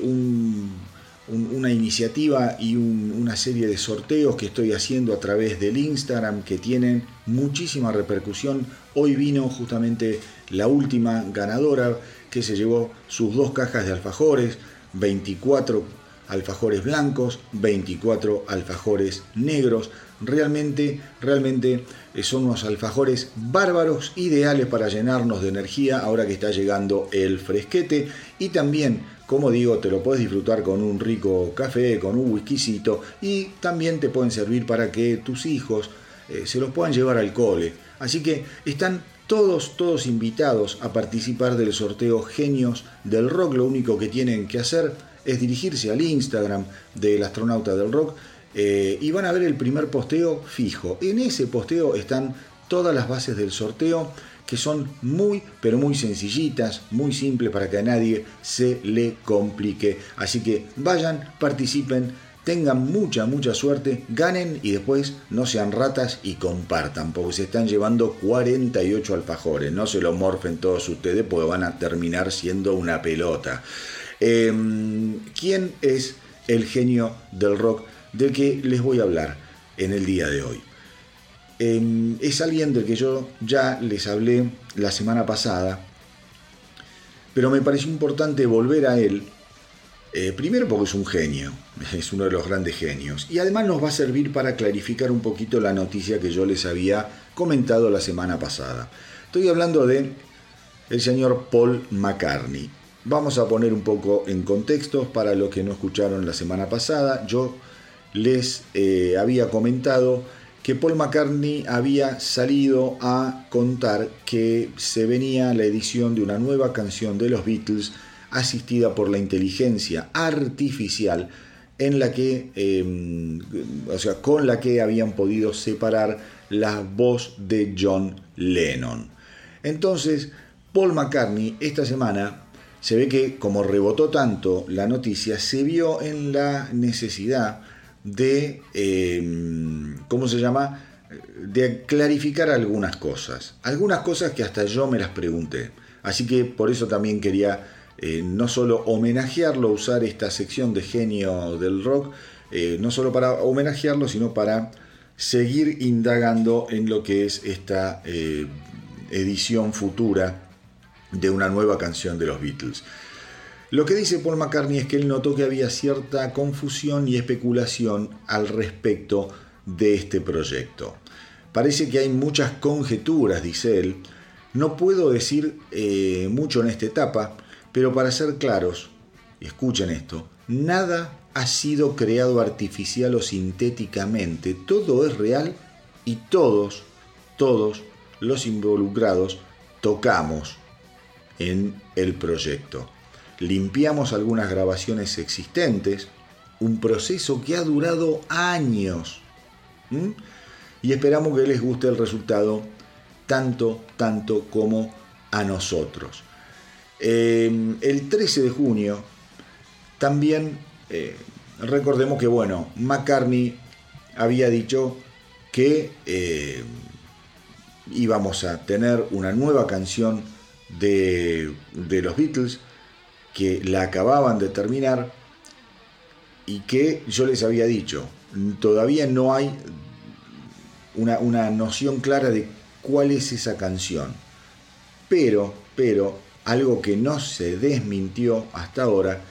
una iniciativa y una serie de sorteos que estoy haciendo a través del Instagram que tienen muchísima repercusión. Hoy vino justamente la última ganadora que se llevó sus dos cajas de alfajores, 24 alfajores blancos, 24 alfajores negros. Realmente, realmente eh, son unos alfajores bárbaros, ideales para llenarnos de energía ahora que está llegando el fresquete. Y también, como digo, te lo puedes disfrutar con un rico café, con un whiskycito y también te pueden servir para que tus hijos eh, se los puedan llevar al cole. Así que están todos, todos invitados a participar del sorteo Genios del Rock. Lo único que tienen que hacer es dirigirse al Instagram del astronauta del rock eh, y van a ver el primer posteo fijo. En ese posteo están todas las bases del sorteo que son muy pero muy sencillitas, muy simples para que a nadie se le complique. Así que vayan, participen, tengan mucha, mucha suerte, ganen y después no sean ratas y compartan, porque se están llevando 48 alfajores. No se lo morfen todos ustedes porque van a terminar siendo una pelota. Em, ¿Quién es el genio del rock del que les voy a hablar en el día de hoy? Em, es alguien del que yo ya les hablé la semana pasada, pero me pareció importante volver a él, eh, primero porque es un genio, es uno de los grandes genios, y además nos va a servir para clarificar un poquito la noticia que yo les había comentado la semana pasada. Estoy hablando de el señor Paul McCartney. Vamos a poner un poco en contexto para los que no escucharon la semana pasada. Yo les eh, había comentado que Paul McCartney había salido a contar que se venía la edición de una nueva canción de los Beatles asistida por la inteligencia artificial en la que, em, o sea, con la que habían podido separar la voz de John Lennon. Entonces, Paul McCartney esta semana se ve que como rebotó tanto la noticia, se vio en la necesidad de, em, ¿cómo se llama? De clarificar algunas cosas. Algunas cosas que hasta yo me las pregunté. Así que por eso también quería eh, no solo homenajearlo, usar esta sección de genio del rock, eh, no solo para homenajearlo, sino para seguir indagando en lo que es esta eh, edición futura de una nueva canción de los Beatles. Lo que dice Paul McCartney es que él notó que había cierta confusión y especulación al respecto de este proyecto. Parece que hay muchas conjeturas, dice él. No puedo decir eh, mucho en esta etapa, pero para ser claros, escuchen esto, nada ha sido creado artificial o sintéticamente, todo es real y todos, todos los involucrados tocamos en el proyecto. Limpiamos algunas grabaciones existentes, un proceso que ha durado años. Y esperamos que les guste el resultado tanto, tanto como a nosotros. Em, el 13 de junio también eh, recordemos que, bueno, McCartney había dicho que eh, íbamos a tener una nueva canción de, los Beatles que la acababan de terminar y que yo les había dicho, todavía no hay una, una, noción clara de cuál es esa canción. Pero, pero, algo que no se desmintió hasta ahora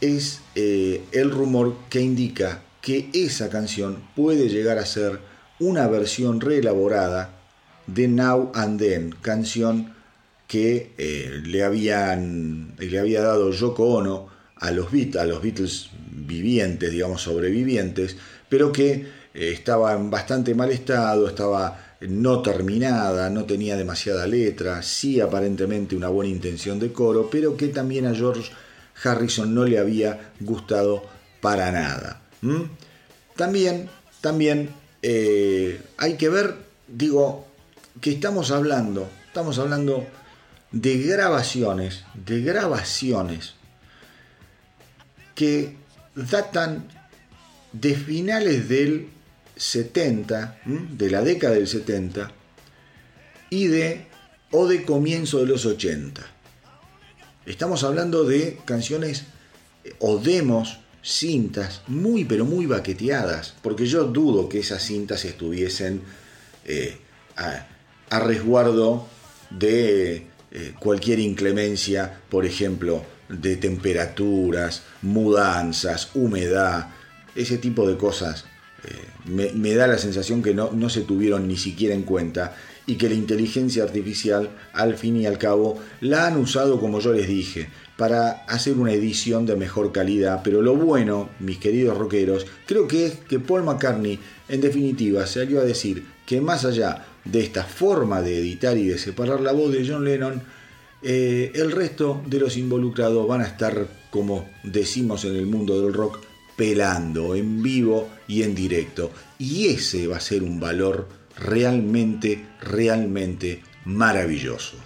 es eh, el rumor que indica que esa canción puede llegar a ser una versión reelaborada de Now and Then, canción que eh, le, habían, le había dado Yoko Ono a los, a los Beatles vivientes, digamos, sobrevivientes, pero que eh, estaba en bastante mal estado, estaba no terminada, no tenía demasiada letra, sí aparentemente una buena intención de coro, pero que también a George Harrison no le había gustado para nada. También, también eh, hay que ver, digo, que estamos hablando, estamos hablando de grabaciones, de grabaciones que datan de finales del 70, de la década del 70, y de o de comienzo de los 80. Estamos hablando de canciones eh, o demos, cintas muy pero muy baqueteadas, porque yo dudo que esas cintas estuviesen eh, a, resguardo de eh, cualquier inclemencia, por ejemplo, de temperaturas, mudanzas, humedad, ese tipo de cosas. me, da la sensación que no, no se tuvieron ni siquiera en cuenta y que la inteligencia artificial, al fin y al cabo, la han usado, como yo les dije, para hacer una edición de mejor calidad. Pero lo bueno, mis queridos rockeros, creo que es que Paul McCartney, en definitiva, salió a decir que más allá de esta forma de editar y de separar la voz de John Lennon, eh, el resto de los involucrados van a estar, como decimos en el mundo del rock, pelando en vivo y en directo. Y ese va a ser un valor realmente, realmente maravilloso.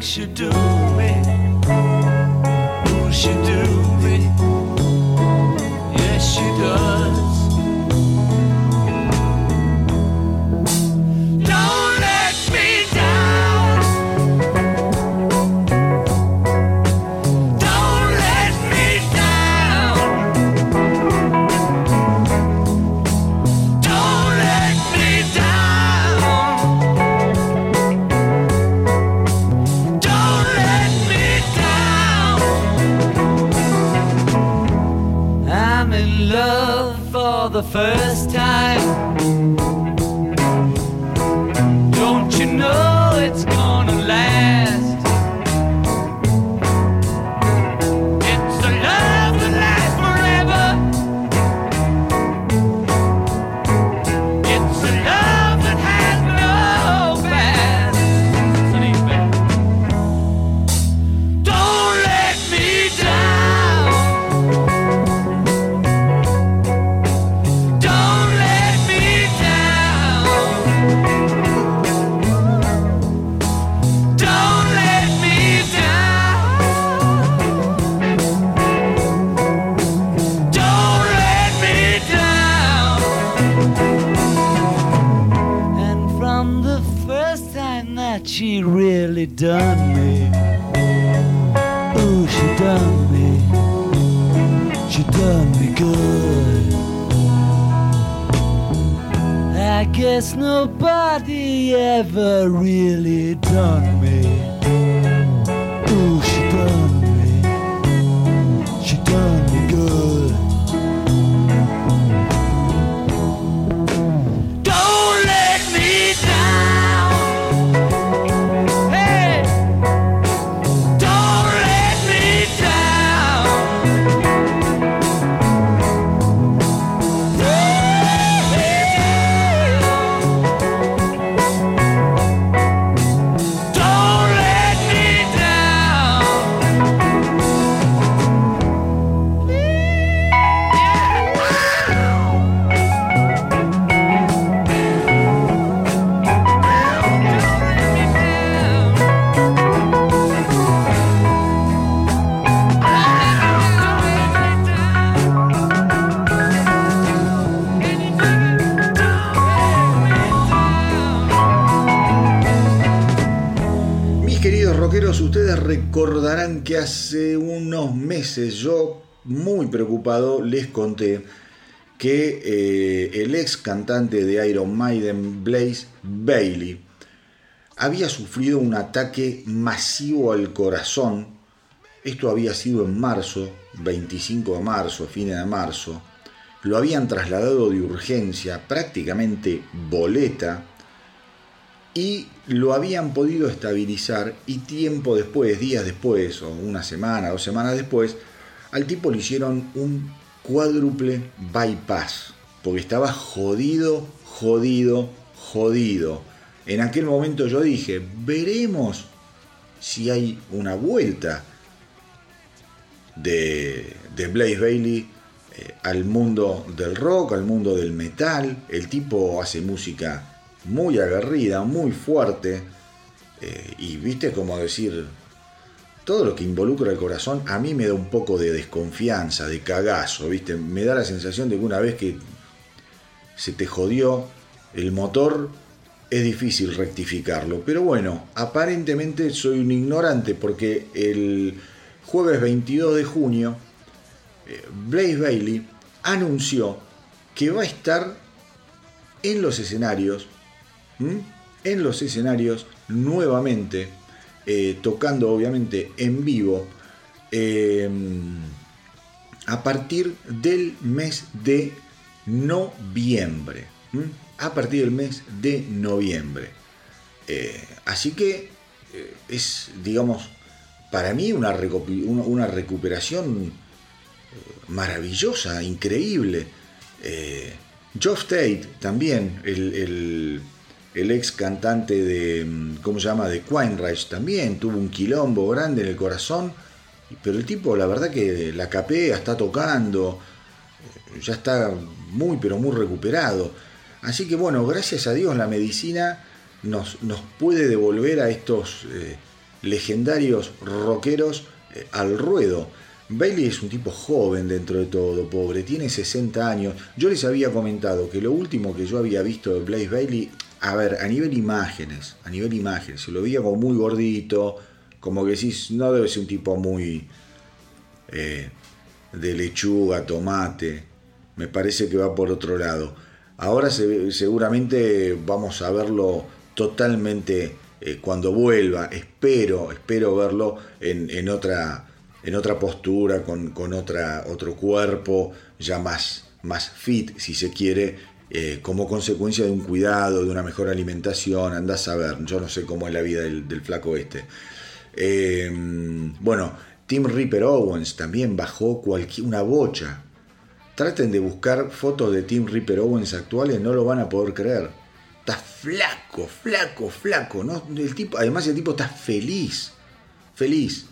Should do me. Who should do guess nobody ever really done que hace unos meses yo, muy preocupado, les conté que eh, el ex cantante de Iron Maiden, Blaze Bailey, había sufrido un ataque masivo al corazón. Esto había sido en marzo, 25 de marzo, fines de marzo. Lo habían trasladado de urgencia, prácticamente boleta, y lo habían podido estabilizar y tiempo después, días después, o una semana, dos semanas después, al tipo le hicieron un cuádruple bypass, porque estaba jodido, jodido, jodido. En aquel momento yo dije, veremos si hay una vuelta de, de Blaze Bailey eh, al mundo del rock, al mundo del metal. El tipo hace música muy aguerrida, muy fuerte. eh, y viste como decir, todo lo que involucra el corazón a mí me da un poco de desconfianza, de cagazo, ¿viste? Me da la sensación de que una vez que se te jodió el motor, es difícil rectificarlo. Pero bueno, aparentemente soy un ignorante porque el jueves 22 de junio, eh, Blaze Bailey anunció que va a estar en los escenarios, ¿m? en los escenarios nuevamente, eh, tocando obviamente en vivo, eh, a partir del mes de noviembre. A partir del mes de noviembre. Eh, así que eh, es, digamos, para mí una, una- recuperación maravillosa, increíble. Geoff Tate, también, el- el ex cantante de, mm, ¿cómo se llama?, de Queenrage, también tuvo un quilombo grande en el corazón, pero el tipo, la verdad que la capea, está tocando, eh, ya está muy, pero muy recuperado. Así que bueno, gracias a Dios la medicina nos, nos puede devolver a estos eh, legendarios rockeros eh, al ruedo. Bailey es un tipo joven dentro de todo, pobre, tiene 60 años. Yo les había comentado que lo último que yo había visto de Blaze Bailey, a ver, a nivel imágenes, a nivel imágenes, se lo veía como muy gordito, como que decís, no debe ser un tipo muy eh, de lechuga, tomate, me parece que va por otro lado. Ahora se- seguramente vamos a verlo totalmente eh, cuando vuelva, espero, espero verlo en, en otra, en otra postura, con, con otra, otro cuerpo, ya más, más fit, si se quiere, eh, como consecuencia de un cuidado, de una mejor alimentación, andás a ver, yo no sé cómo es la vida del, flaco este. Eh, bueno, Tim Ripper Owens también bajó una bocha. Traten de buscar fotos de Tim Ripper Owens actuales, no lo van a poder creer. Está flaco, flaco, flaco. ¿no? El tipo, además el tipo está feliz. Feliz.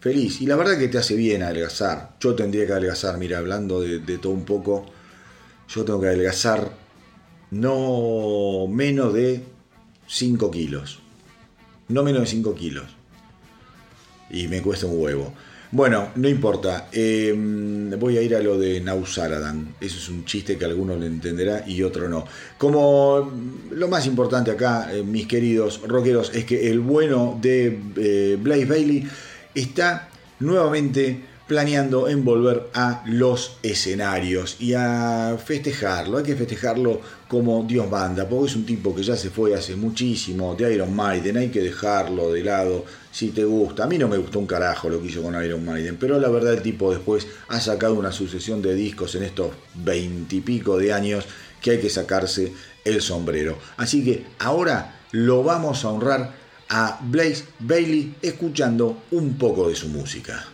Feliz. Y la verdad que te hace bien adelgazar. Yo tendría que adelgazar, mira, hablando de todo un poco. Yo tengo que adelgazar no menos de 5 kilos. No menos de 5 kilos y me cuesta un huevo. Bueno, no importa. eh, voy a ir a lo de Nausaradan. Eso es un chiste que alguno le entenderá y otro no. Como lo más importante acá, eh, mis queridos rockeros, es que el bueno de eh, Blaze Bailey está nuevamente planeando en volver a los escenarios y a festejarlo. Hay que festejarlo como Dios manda, porque es un tipo que ya se fue hace muchísimo de Iron Maiden, hay que dejarlo de lado si te gusta. A mí no me gustó un carajo lo que hizo con Iron Maiden, pero la verdad el tipo después ha sacado una sucesión de discos en estos veintipico de años que hay que sacarse el sombrero. Así que ahora lo vamos a honrar a Blaze Bailey escuchando un poco de su música.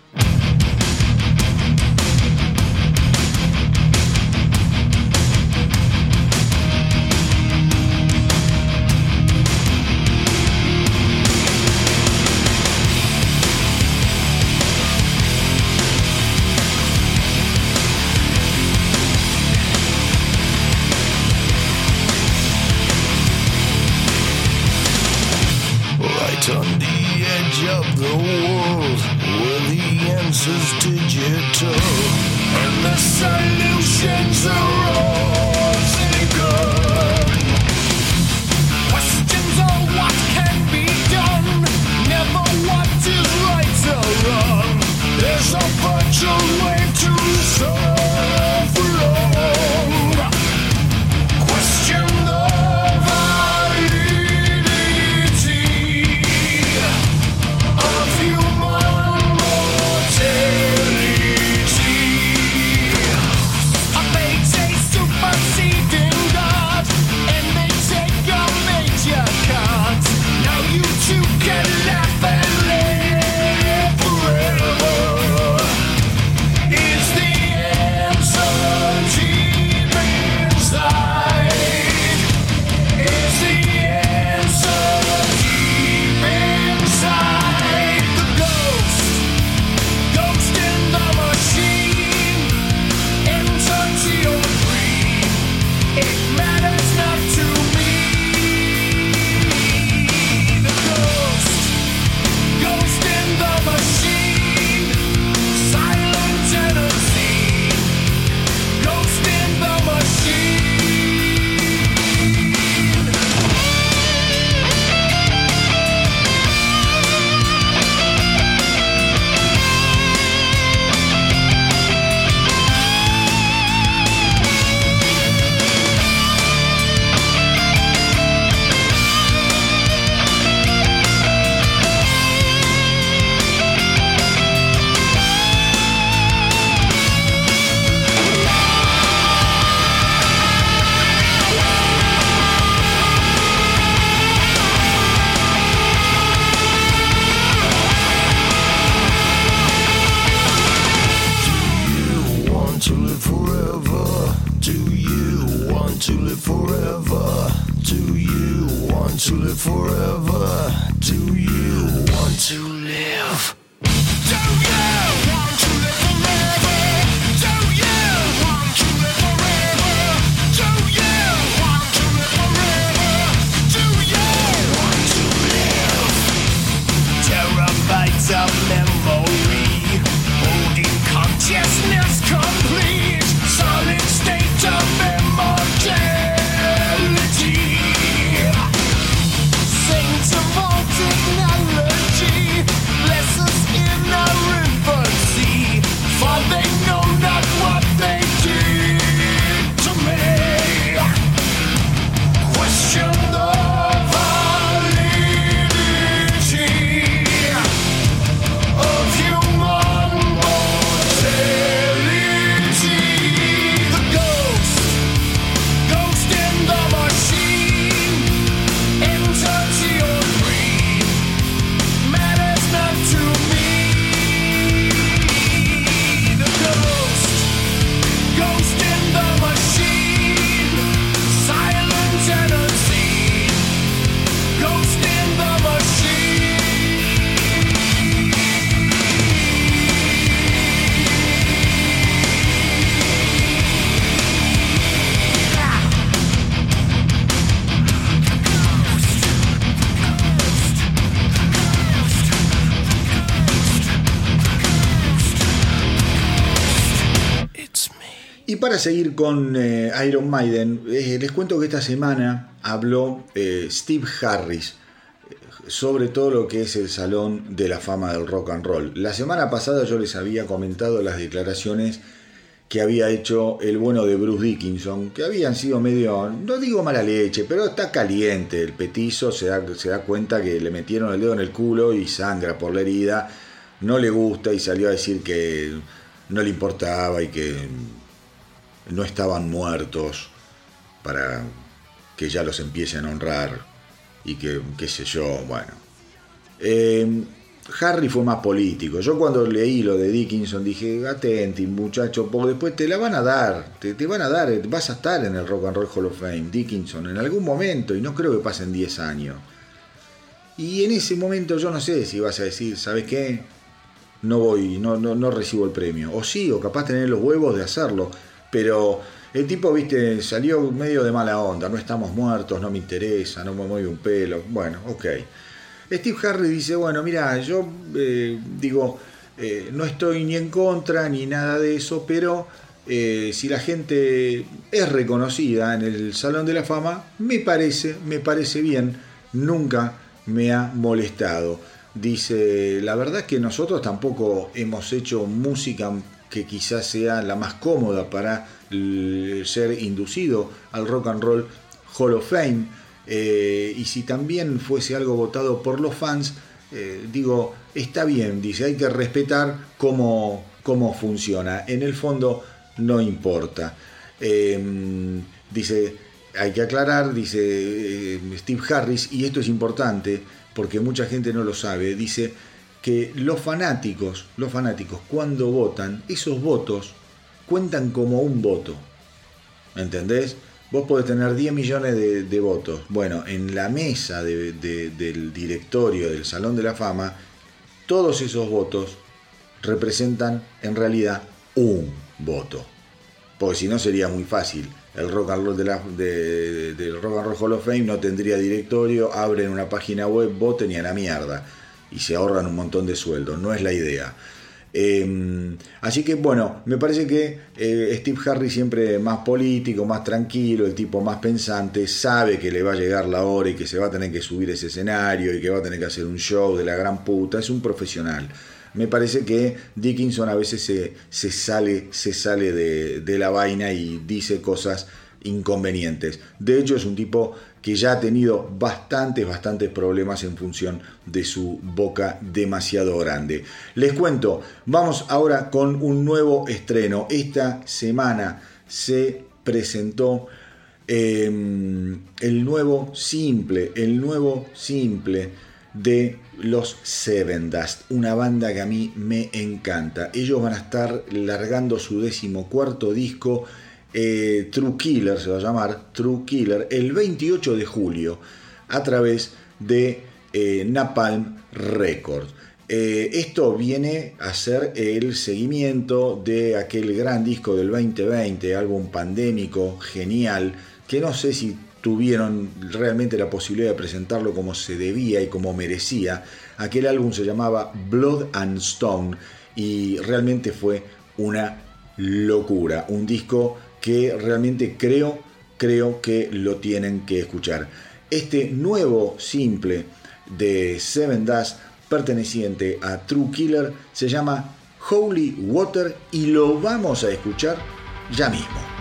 Y para seguir con eh, Iron Maiden, eh, les cuento que esta semana habló eh, Steve Harris sobre todo lo que es el Salón de la Fama del Rock and Roll. La semana pasada yo les había comentado las declaraciones que había hecho el bueno de Bruce Dickinson, que habían sido medio, no digo mala leche, pero está caliente el petizo, se da, se da cuenta que le metieron el dedo en el culo y sangra por la herida, no le gusta y salió a decir que no le importaba y que no estaban muertos para que ya los empiecen a honrar y que, qué sé yo, bueno. Eh, Harry fue más político. Yo cuando leí lo de Dickinson dije, atenti muchacho, porque después te la van a dar, te, te van a dar, vas a estar en el Rock and Roll Hall of Fame, Dickinson, en algún momento, y no creo que pasen 10 años. Y en ese momento yo no sé si vas a decir, ¿sabes qué? No voy, no, no, no recibo el premio. O sí, o capaz tener los huevos de hacerlo. Pero el tipo, viste, salió medio de mala onda. No estamos muertos, no me interesa, no me mueve un pelo. Bueno, ok. Steve Harris dice, bueno, mira, yo eh, digo, eh, no estoy ni en contra ni nada de eso, pero eh, si la gente es reconocida en el Salón de la Fama, me parece, me parece bien, nunca me ha molestado. Dice, la verdad es que nosotros tampoco hemos hecho música que quizás sea la más cómoda para l- ser inducido al Rock and Roll Hall of Fame. Eh, y si también fuese algo votado por los fans, eh, digo, está bien, dice, hay que respetar cómo, cómo funciona. En el fondo no importa. Eh, dice, hay que aclarar, dice eh, Steve Harris, y esto es importante porque mucha gente no lo sabe, dice que los fanáticos, los fanáticos cuando votan, esos votos cuentan como un voto. ¿Entendés? Vos podés tener 10 millones de, votos. Bueno, en la mesa de- de- del directorio del Salón de la Fama, todos esos votos representan en realidad un voto. Porque si no sería muy fácil el Rock and Roll de la, de- del Rock and Roll Hall of Fame no tendría directorio, abren una página web, voten y a la mierda. Y se ahorran un montón de sueldos, no es la idea. Eh, así que bueno, me parece que eh, Steve Harris siempre más político, más tranquilo, el tipo más pensante, sabe que le va a llegar la hora y que se va a tener que subir ese escenario y que va a tener que hacer un show de la gran puta, es un profesional. Me parece que Dickinson a veces se, se sale, se sale de, de la vaina y dice cosas inconvenientes. De hecho, es un tipo que ya ha tenido bastantes, bastantes problemas en función de su boca demasiado grande. Les cuento, vamos ahora con un nuevo estreno. Esta semana se presentó eh, el nuevo simple, el nuevo simple de los Seven Dust, una banda que a mí me encanta. Ellos van a estar largando su decimocuarto disco eh, True Killer, se va a llamar True Killer, el 28 de julio a través de eh, Napalm Records. Eh, esto viene a ser el seguimiento de aquel gran disco del 2020, álbum pandémico, genial, que no sé si tuvieron realmente la posibilidad de presentarlo como se debía y como merecía. Aquel álbum se llamaba Blood and Stone y realmente fue una locura, un disco que realmente creo, creo que lo tienen que escuchar. Este nuevo simple de Seven Dust perteneciente a True Killer se llama Holy Water y lo vamos a escuchar ya mismo.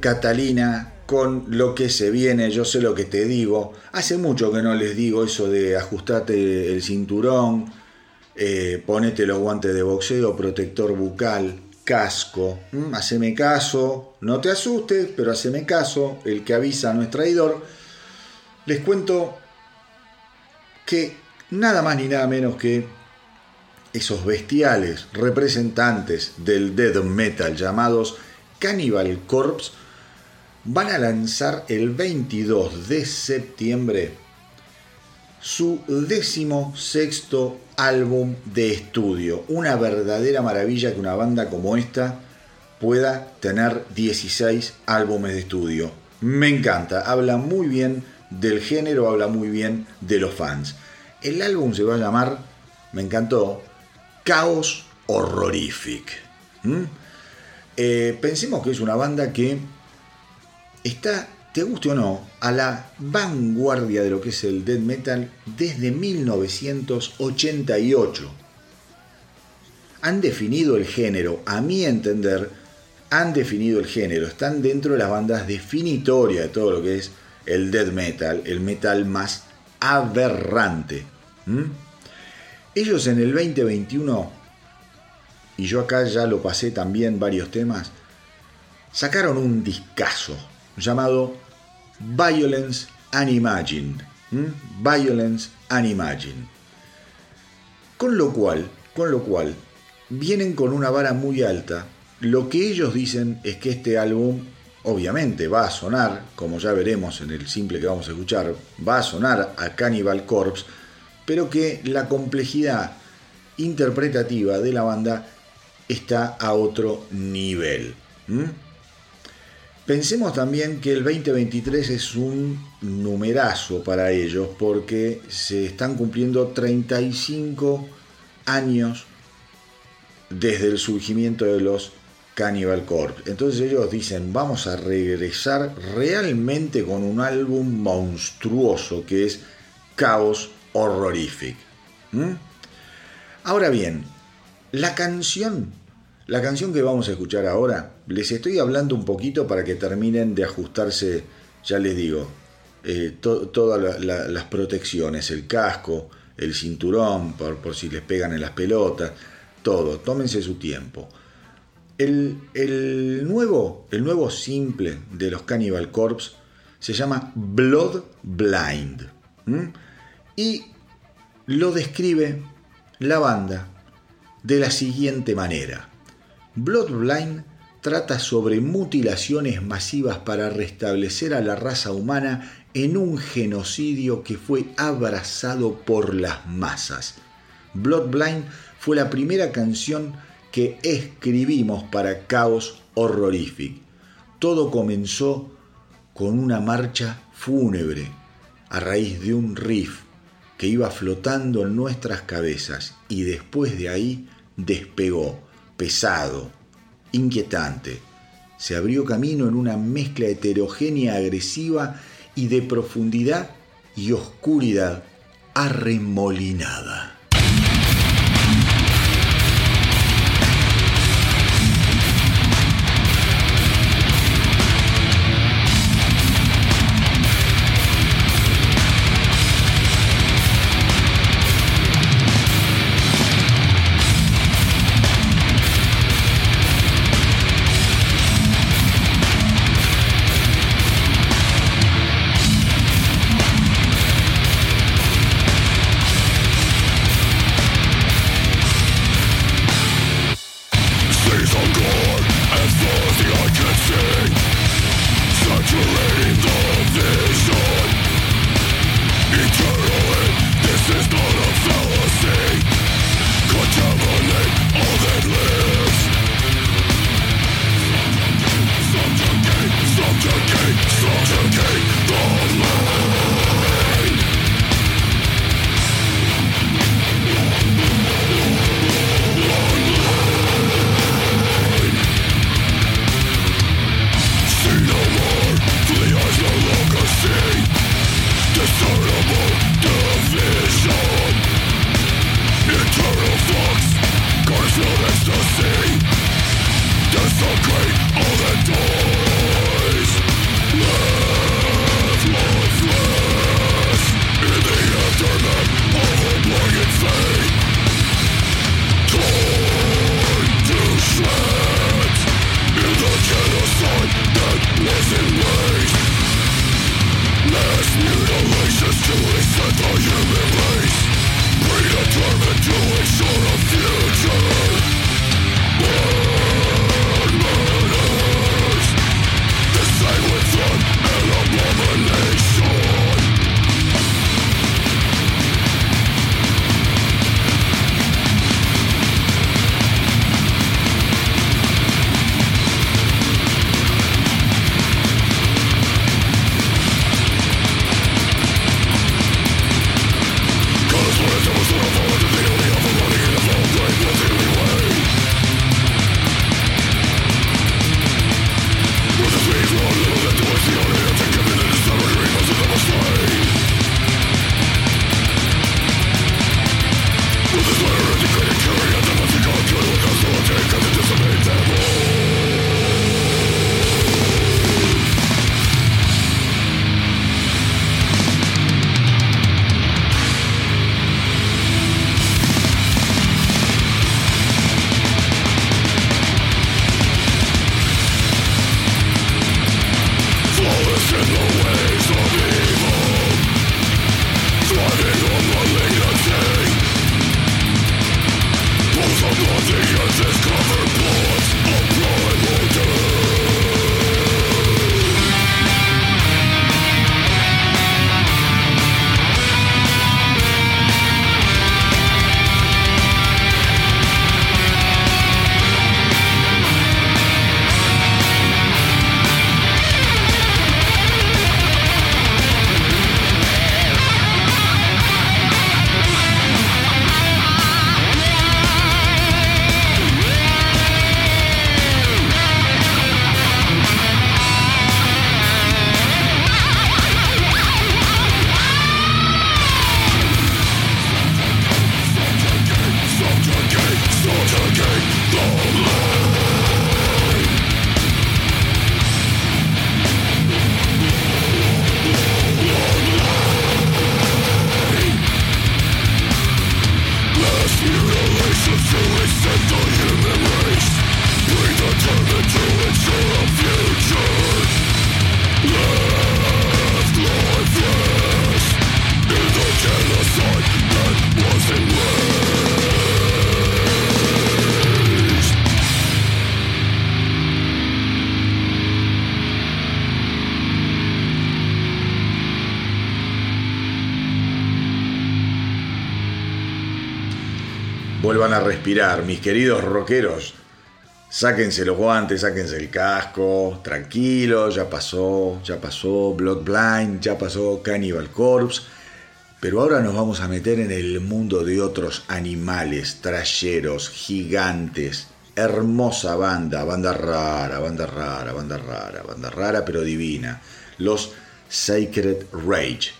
Catalina con lo que se viene, yo sé lo que te digo. Hace mucho que no les digo eso de ajustate el cinturón, eh, ponete los guantes de boxeo, protector bucal, casco. ¿m? Haceme caso, no te asustes, pero haceme caso, el que avisa no es traidor. Les cuento que nada más ni nada menos que esos bestiales representantes del death metal llamados Cannibal Corpse van a lanzar el 22 de septiembre su décimo sexto álbum de estudio. Una verdadera maravilla que una banda como esta pueda tener 16 álbumes de estudio. Me encanta, habla muy bien del género, habla muy bien de los fans. El álbum se va a llamar, me encantó, Chaos Horrorific. Eh, pensemos que es una banda que está, te guste o no, a la vanguardia de lo que es el death metal desde 1988. Han definido el género, a mi entender, han definido el género, están dentro de las bandas definitorias de todo lo que es el death metal, el metal más aberrante. Ellos en el 2021, y yo acá ya lo pasé también varios temas, sacaron un discazo llamado Violence Unimagined. ¿m? Violence Unimagined. Con lo cual, con lo cual, vienen con una vara muy alta. Lo que ellos dicen es que este álbum, obviamente, va a sonar, como ya veremos en el simple que vamos a escuchar, va a sonar a Cannibal Corpse, pero que la complejidad interpretativa de la banda está a otro nivel. Pensemos también que el 2023 es un numerazo para ellos porque se están cumpliendo 35 años desde el surgimiento de los Cannibal Corpse. Entonces ellos dicen, vamos a regresar realmente con un álbum monstruoso que es Chaos Horrorific. Ahora bien, la canción, la canción que vamos a escuchar ahora, les estoy hablando un poquito para que terminen de ajustarse, ya les digo, eh, to- todas la- la- las protecciones, el casco, el cinturón, por, por si les pegan en las pelotas, todo, tómense su tiempo. El, el nuevo, el nuevo simple de los Cannibal Corpse se llama Blood Blind. Y lo describe la banda de la siguiente manera. Blood Blind trata sobre mutilaciones masivas para restablecer a la raza humana en un genocidio que fue abrazado por las masas. Blood Blind fue la primera canción que escribimos para Chaos Horrorific. Todo comenzó con una marcha fúnebre a raíz de un riff que iba flotando en nuestras cabezas y después de ahí despegó, pesado, inquietante. Se abrió camino en una mezcla heterogénea, agresiva y de profundidad y oscuridad arremolinada. Vuelvan a respirar, mis queridos rockeros. Sáquense los guantes, sáquense el casco, tranquilo, ya pasó, ya pasó Blood Blind, ya pasó Cannibal Corpse. Pero ahora nos vamos a meter en el mundo de otros animales, trayeros, gigantes. Hermosa banda, banda rara, banda rara, banda rara, banda rara pero divina. Los Sacred Rage.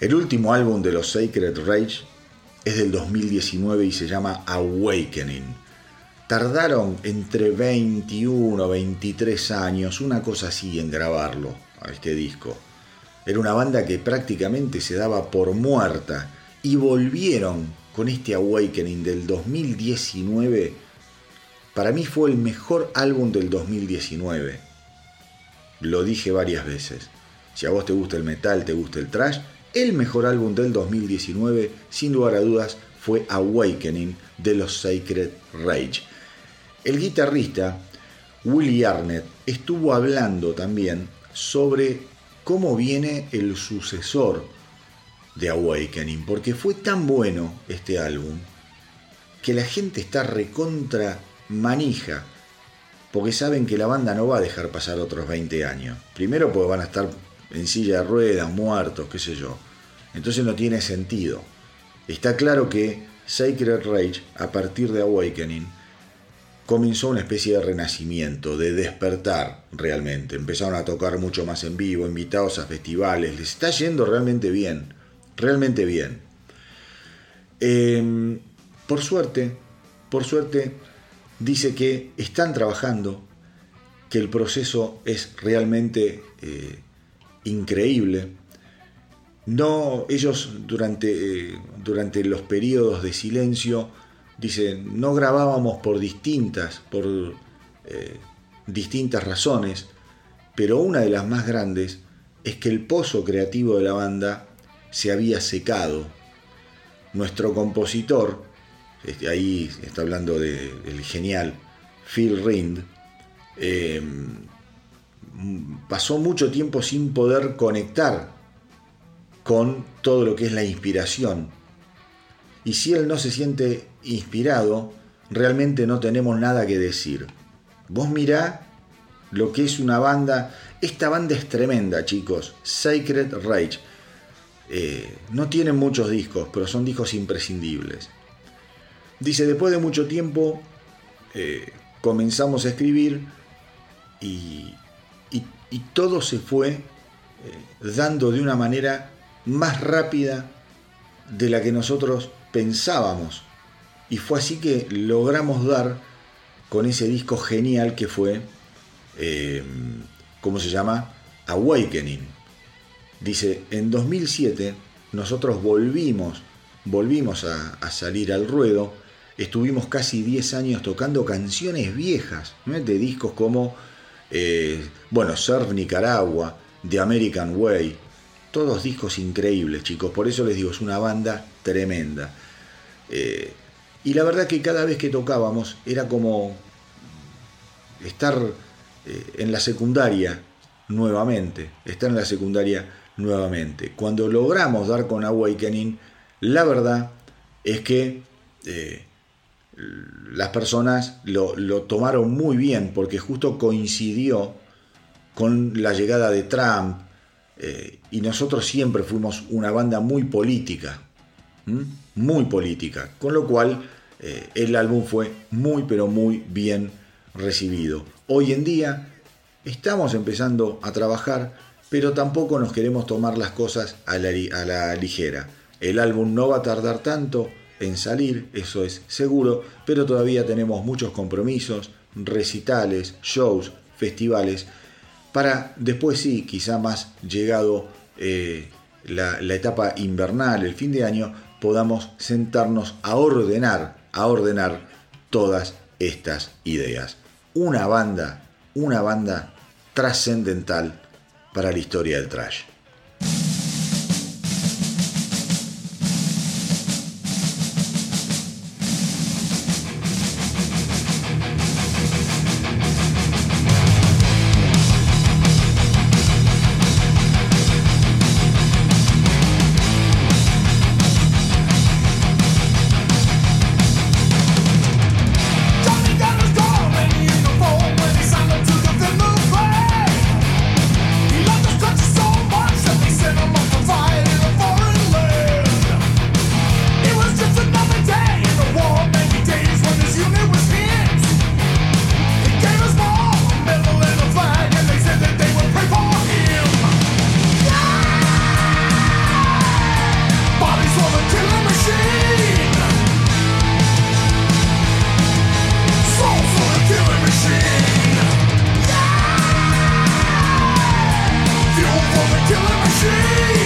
El último álbum de los Sacred Rage es del 2019 y se llama Awakening. Tardaron entre 21 23 años, una cosa así, en grabarlo, a este disco. Era una banda que prácticamente se daba por muerta y volvieron con este Awakening del 2019. Para mí fue el mejor álbum del 2019. Lo dije varias veces. Si a vos te gusta el metal, te gusta el trash, el mejor álbum del 2019, sin lugar a dudas, fue Awakening de los Sacred Rage. El guitarrista Willie Arnett estuvo hablando también sobre cómo viene el sucesor de Awakening, porque fue tan bueno este álbum que la gente está recontra manija, porque saben que la banda no va a dejar pasar otros 20 años. Primero porque van a estar en silla de ruedas, muertos, qué sé yo. Entonces no tiene sentido. Está claro que Sacred Rage, a partir de Awakening, comenzó una especie de renacimiento, de despertar realmente. Empezaron a tocar mucho más en vivo, invitados a festivales. Les está yendo realmente bien, realmente bien. Eh, por suerte, por suerte, dice que están trabajando, que el proceso es realmente eh, increíble. No, ellos durante, eh, durante los periodos de silencio dice, no grabábamos por distintas, por eh, distintas razones, pero una de las más grandes es que el pozo creativo de la banda se había secado. Nuestro compositor, este, ahí está hablando del genial Phil Rind, eh, pasó mucho tiempo sin poder conectar con todo lo que es la inspiración. Y si él no se siente inspirado, realmente no tenemos nada que decir. Vos mirá lo que es una banda. Esta banda es tremenda, chicos. Sacred Rage. Eh, no tienen muchos discos, pero son discos imprescindibles. Dice, después de mucho tiempo eh, comenzamos a escribir y, y, todo se fue eh, dando de una manera más rápida de la que nosotros pensábamos. Y fue así que logramos dar con ese disco genial que fue, eh, ¿cómo se llama? Awakening. Dice, en 2007 nosotros volvimos, volvimos a, salir al ruedo, estuvimos casi 10 años tocando canciones viejas, de discos como, eh, bueno, Surf Nicaragua, The American Way, todos discos increíbles, chicos, por eso les digo, es una banda tremenda. Eh, y la verdad que cada vez que tocábamos era como estar eh, en la secundaria nuevamente, estar en la secundaria nuevamente. Cuando logramos dar con Awakening, la verdad es que eh, las personas lo, lo, tomaron muy bien porque justo coincidió con la llegada de Trump eh, y nosotros siempre fuimos una banda muy política, muy política, con lo cual eh, el álbum fue muy pero muy bien recibido. Hoy en día estamos empezando a trabajar, pero tampoco nos queremos tomar las cosas a la ligera. El álbum no va a tardar tanto en salir, eso es seguro, pero todavía tenemos muchos compromisos, recitales, shows, festivales, para después sí, quizá más llegado eh, la, la etapa invernal, el fin de año, podamos sentarnos a ordenar a ordenar todas estas ideas. Una banda, una banda trascendental para la historia del trash. Killing machine.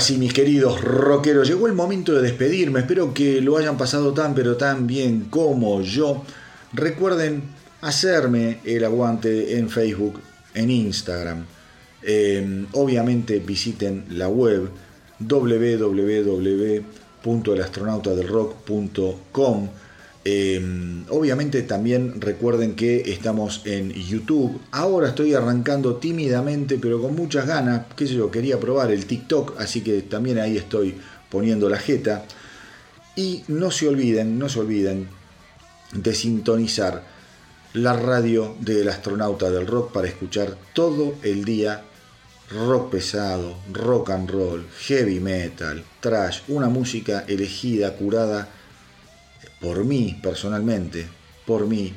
Ahora sí, mis queridos rockeros, llegó el momento de despedirme. Espero que lo hayan pasado tan pero tan bien como yo. Recuerden hacerme el aguante en Facebook, en Instagram. Eh, obviamente visiten la web www.elastronautadelrock.com. Eh, obviamente también recuerden que estamos en YouTube. Ahora estoy arrancando tímidamente, pero con muchas ganas. Qué yo, quería probar el TikTok, así que también ahí estoy poniendo la jeta. Y no se olviden, no se olviden de sintonizar la radio del astronauta del rock para escuchar todo el día rock pesado, rock and roll, heavy metal, trash, una música elegida, curada por mí personalmente, por mí.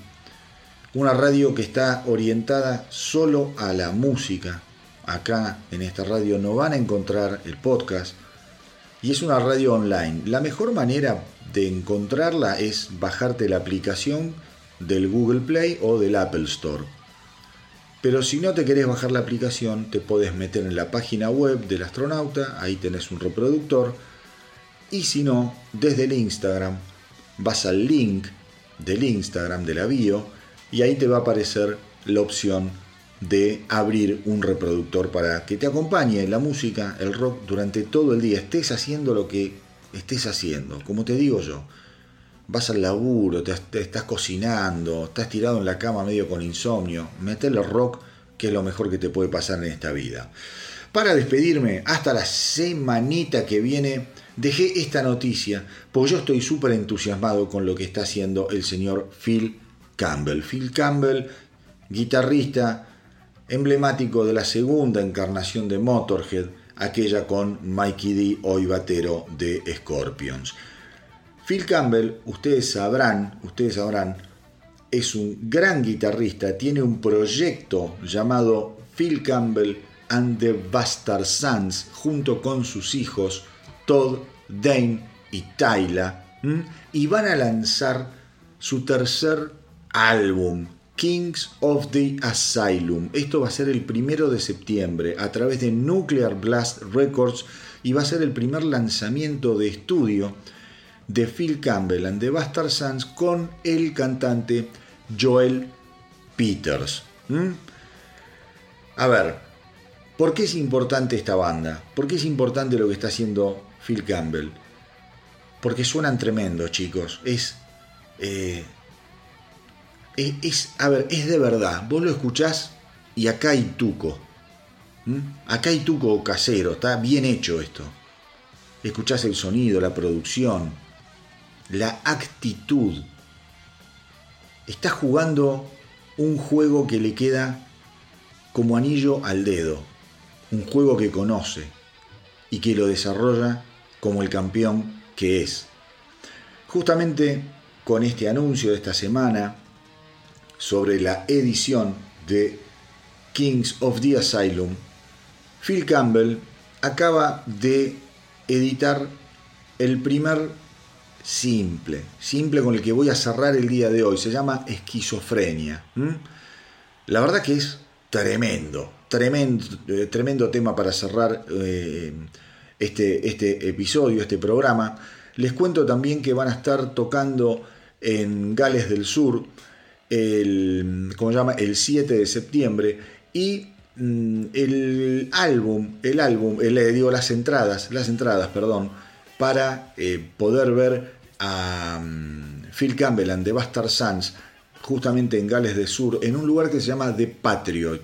Una radio que está orientada solo a la música. Acá en esta radio no van a encontrar el podcast. Y es una radio online. La mejor manera de encontrarla es bajarte la aplicación del Google Play o del Apple Store. Pero si no te querés bajar la aplicación, te podés meter en la página web del astronauta, ahí tenés un reproductor. Y si no, desde el Instagram, vas al link del Instagram de la bio y ahí te va a aparecer la opción de abrir un reproductor para que te acompañe la música, el rock durante todo el día, estés haciendo lo que estés haciendo, como te digo yo. Vas al laburo, te, estás cocinando, estás tirado en la cama medio con insomnio, metele rock que es lo mejor que te puede pasar en esta vida. Para despedirme, hasta la semanita que viene, dejé esta noticia, porque yo estoy súper entusiasmado con lo que está haciendo el señor Phil Campbell. Phil Campbell, guitarrista emblemático de la segunda encarnación de Motorhead, aquella con Mikey D, hoy batero de Scorpions. Phil Campbell, ustedes sabrán, ustedes sabrán, es un gran guitarrista, tiene un proyecto llamado Phil Campbell and the Bastard Sons, junto con sus hijos Todd, Dane y Tyla, y van a lanzar su tercer álbum, Kings of the Asylum. Esto va a ser el primero de septiembre a través de Nuclear Blast Records y va a ser el primer lanzamiento de estudio de Phil Campbell and the Bastard Sons con el cantante Joel Peters. A ver, ¿Por qué es importante esta banda? ¿Por qué es importante lo que está haciendo Phil Campbell? Porque suenan tremendo, chicos. Es, eh, es, es- a ver, es de verdad. Vos lo escuchás y acá hay tuco. ¿Mm? Acá hay tuco casero, está bien hecho esto. Escuchás el sonido, la producción, la actitud. Está jugando un juego que le queda como anillo al dedo. Un juego que conoce y que lo desarrolla como el campeón que es. Justamente con este anuncio de esta semana sobre la edición de Kings of the Asylum, Phil Campbell acaba de editar el primer simple, simple con el que voy a cerrar el día de hoy. Se llama Esquizofrenia. La verdad que es tremendo, tremendo, eh, tremendo tema para cerrar eh, este, este episodio, este programa. Les cuento también que van a estar tocando en Gales del Sur el, ¿cómo llama? el 7 de septiembre y mm, el álbum, el álbum, el, eh, digo las entradas, las entradas, perdón, para eh, poder ver a mm, Phil Campbell and the Bastard Sons justamente en Gales del Sur, en un lugar que se llama The Patriot.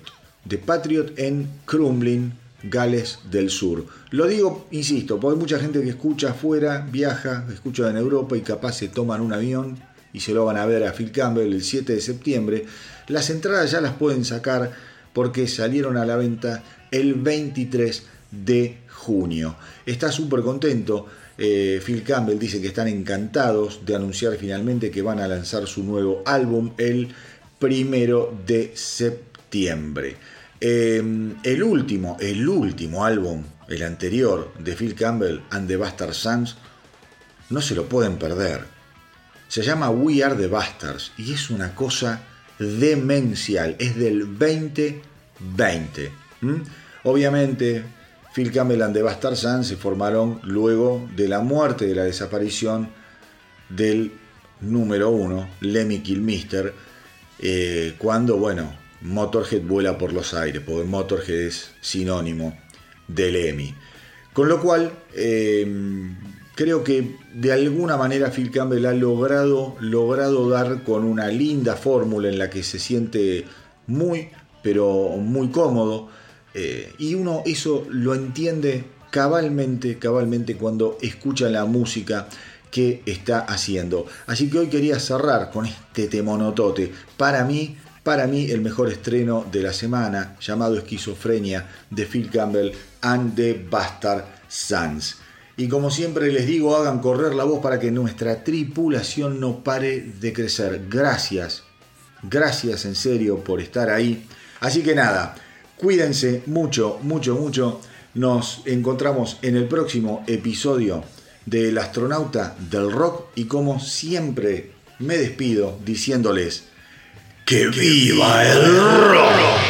The Patriot en Crumlin, Gales del Sur. Lo digo, insisto, porque hay mucha gente que escucha afuera, viaja, escucha en Europa y capaz se toman un avión y se lo van a ver a Phil Campbell el 7 de septiembre. Las entradas ya las pueden sacar porque salieron a la venta el 23 de junio. Está súper contento. Eh, Phil Campbell dice que están encantados de anunciar finalmente que van a lanzar su nuevo álbum el primero de septiembre. Eh, el último, el último álbum, el anterior de Phil Campbell and the Bastard Sons, no se lo pueden perder. Se llama We Are the Bastards y es una cosa demencial. Es del 2020. ¿m? Obviamente, Phil Campbell and the Bastard Sons se formaron luego de la muerte, de la desaparición del número uno, Lemmy Kilmister, eh, cuando, bueno, Motorhead vuela por los aires, porque Motorhead es sinónimo de Lemmy. Con lo cual, eh, creo que de alguna manera Phil Campbell ha logrado, logrado dar con una linda fórmula en la que se siente muy, pero muy cómodo. eh, y uno eso lo entiende cabalmente, cabalmente cuando escucha la música que está haciendo. Así que hoy quería cerrar con este temonotote. Para mí, para mí el mejor estreno de la semana, llamado Esquizofrenia, de Phil Campbell and the Bastard Sons. Y como siempre les digo, hagan correr la voz para que nuestra tripulación no pare de crecer. Gracias, gracias en serio por estar ahí. Así que nada, cuídense mucho, mucho, mucho. Nos encontramos en el próximo episodio del astronauta del rock y como siempre me despido diciéndoles que viva el rock.